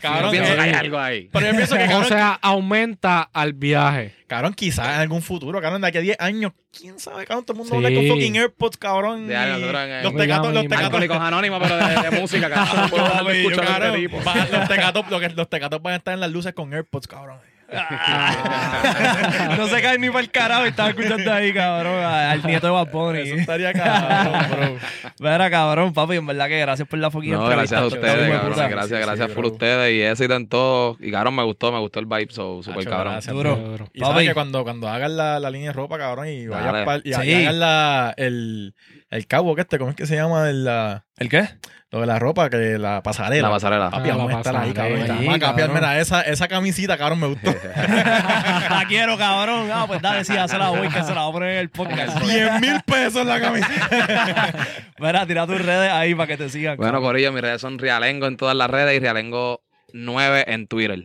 Cabrón, Yo pienso eh, que hay algo ahí. Pero yo pienso que, O cabrón, sea, aumenta al viaje. cabrón, quizás en algún futuro, cabrón, de aquí a 10 años, quién sabe, cabrón, todo el mundo Sí. habla con fucking AirPods, cabrón. De y algo, en- los tecatos, los tecatos. Alcohólicos Anónimos, pero de, de música, cabrón. <laughs> Este Cabrón, tipo. va- los, tecatos, lo que- los tecatos van a estar en las luces con AirPods, cabrón. No se cae ni para el carajo. Estaba escuchando ahí, cabrón, al nieto de Bad. Eso estaría cabrón, bro. Mira, cabrón, papi, en verdad que gracias por la fucking No, gracias a ustedes, cabrón. puta. Gracias, Sí, gracias sí, por bro. ustedes y éxito en todo. Y cabrón, me gustó, me gustó el vibe, so, super cabrón. gracias, Duro. Y Papi. sabes que cuando, cuando hagas la, la línea de ropa, cabrón, y pa'l- y, Sí. y hagas la, el, el cabo que este, ¿cómo es que se llama? El, la- ¿El qué? Lo de la ropa, que la pasarela. La pasarela. Papi, Ah, vamos la a estar ahí, cabrón. Ahí, Vamos a cambiar, cabrón. mira, esa, esa camisita, cabrón, me gustó. <laughs> la quiero, cabrón. Ah, pues dale, sí, se la voy, que se la voy a poner en el podcast. 10 mil pesos la camiseta. <laughs> Mira, tira tus redes ahí para que te sigan. Bueno, cabrón. Corillo, mis redes son Rialengo en todas las redes y Rialengo9 en Twitter.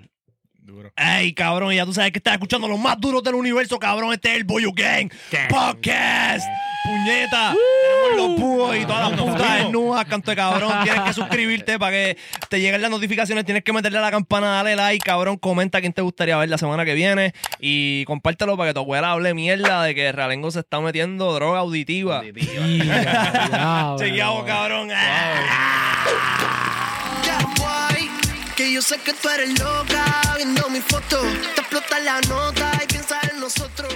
Duro. Ey, cabrón, ya tú sabes que estás escuchando los más duros del universo, cabrón. Este es el Boyo Gang Podcast. Puñeta. Tenemos los búhos y todas las putas desnudas, canto de cabrón. <laughs> Tienes que suscribirte para que te lleguen las notificaciones. Tienes que meterle a la campana, dale like, cabrón. Comenta quién te gustaría ver la semana que viene. Y compártelo para que tu abuela hable mierda de que Realengo se está metiendo droga auditiva. Diablo. <laughs> Chequeamos, cabrón. Guay, que yo sé que tú eres loca viendo mi foto. Te explota la nota y piensas en nosotros.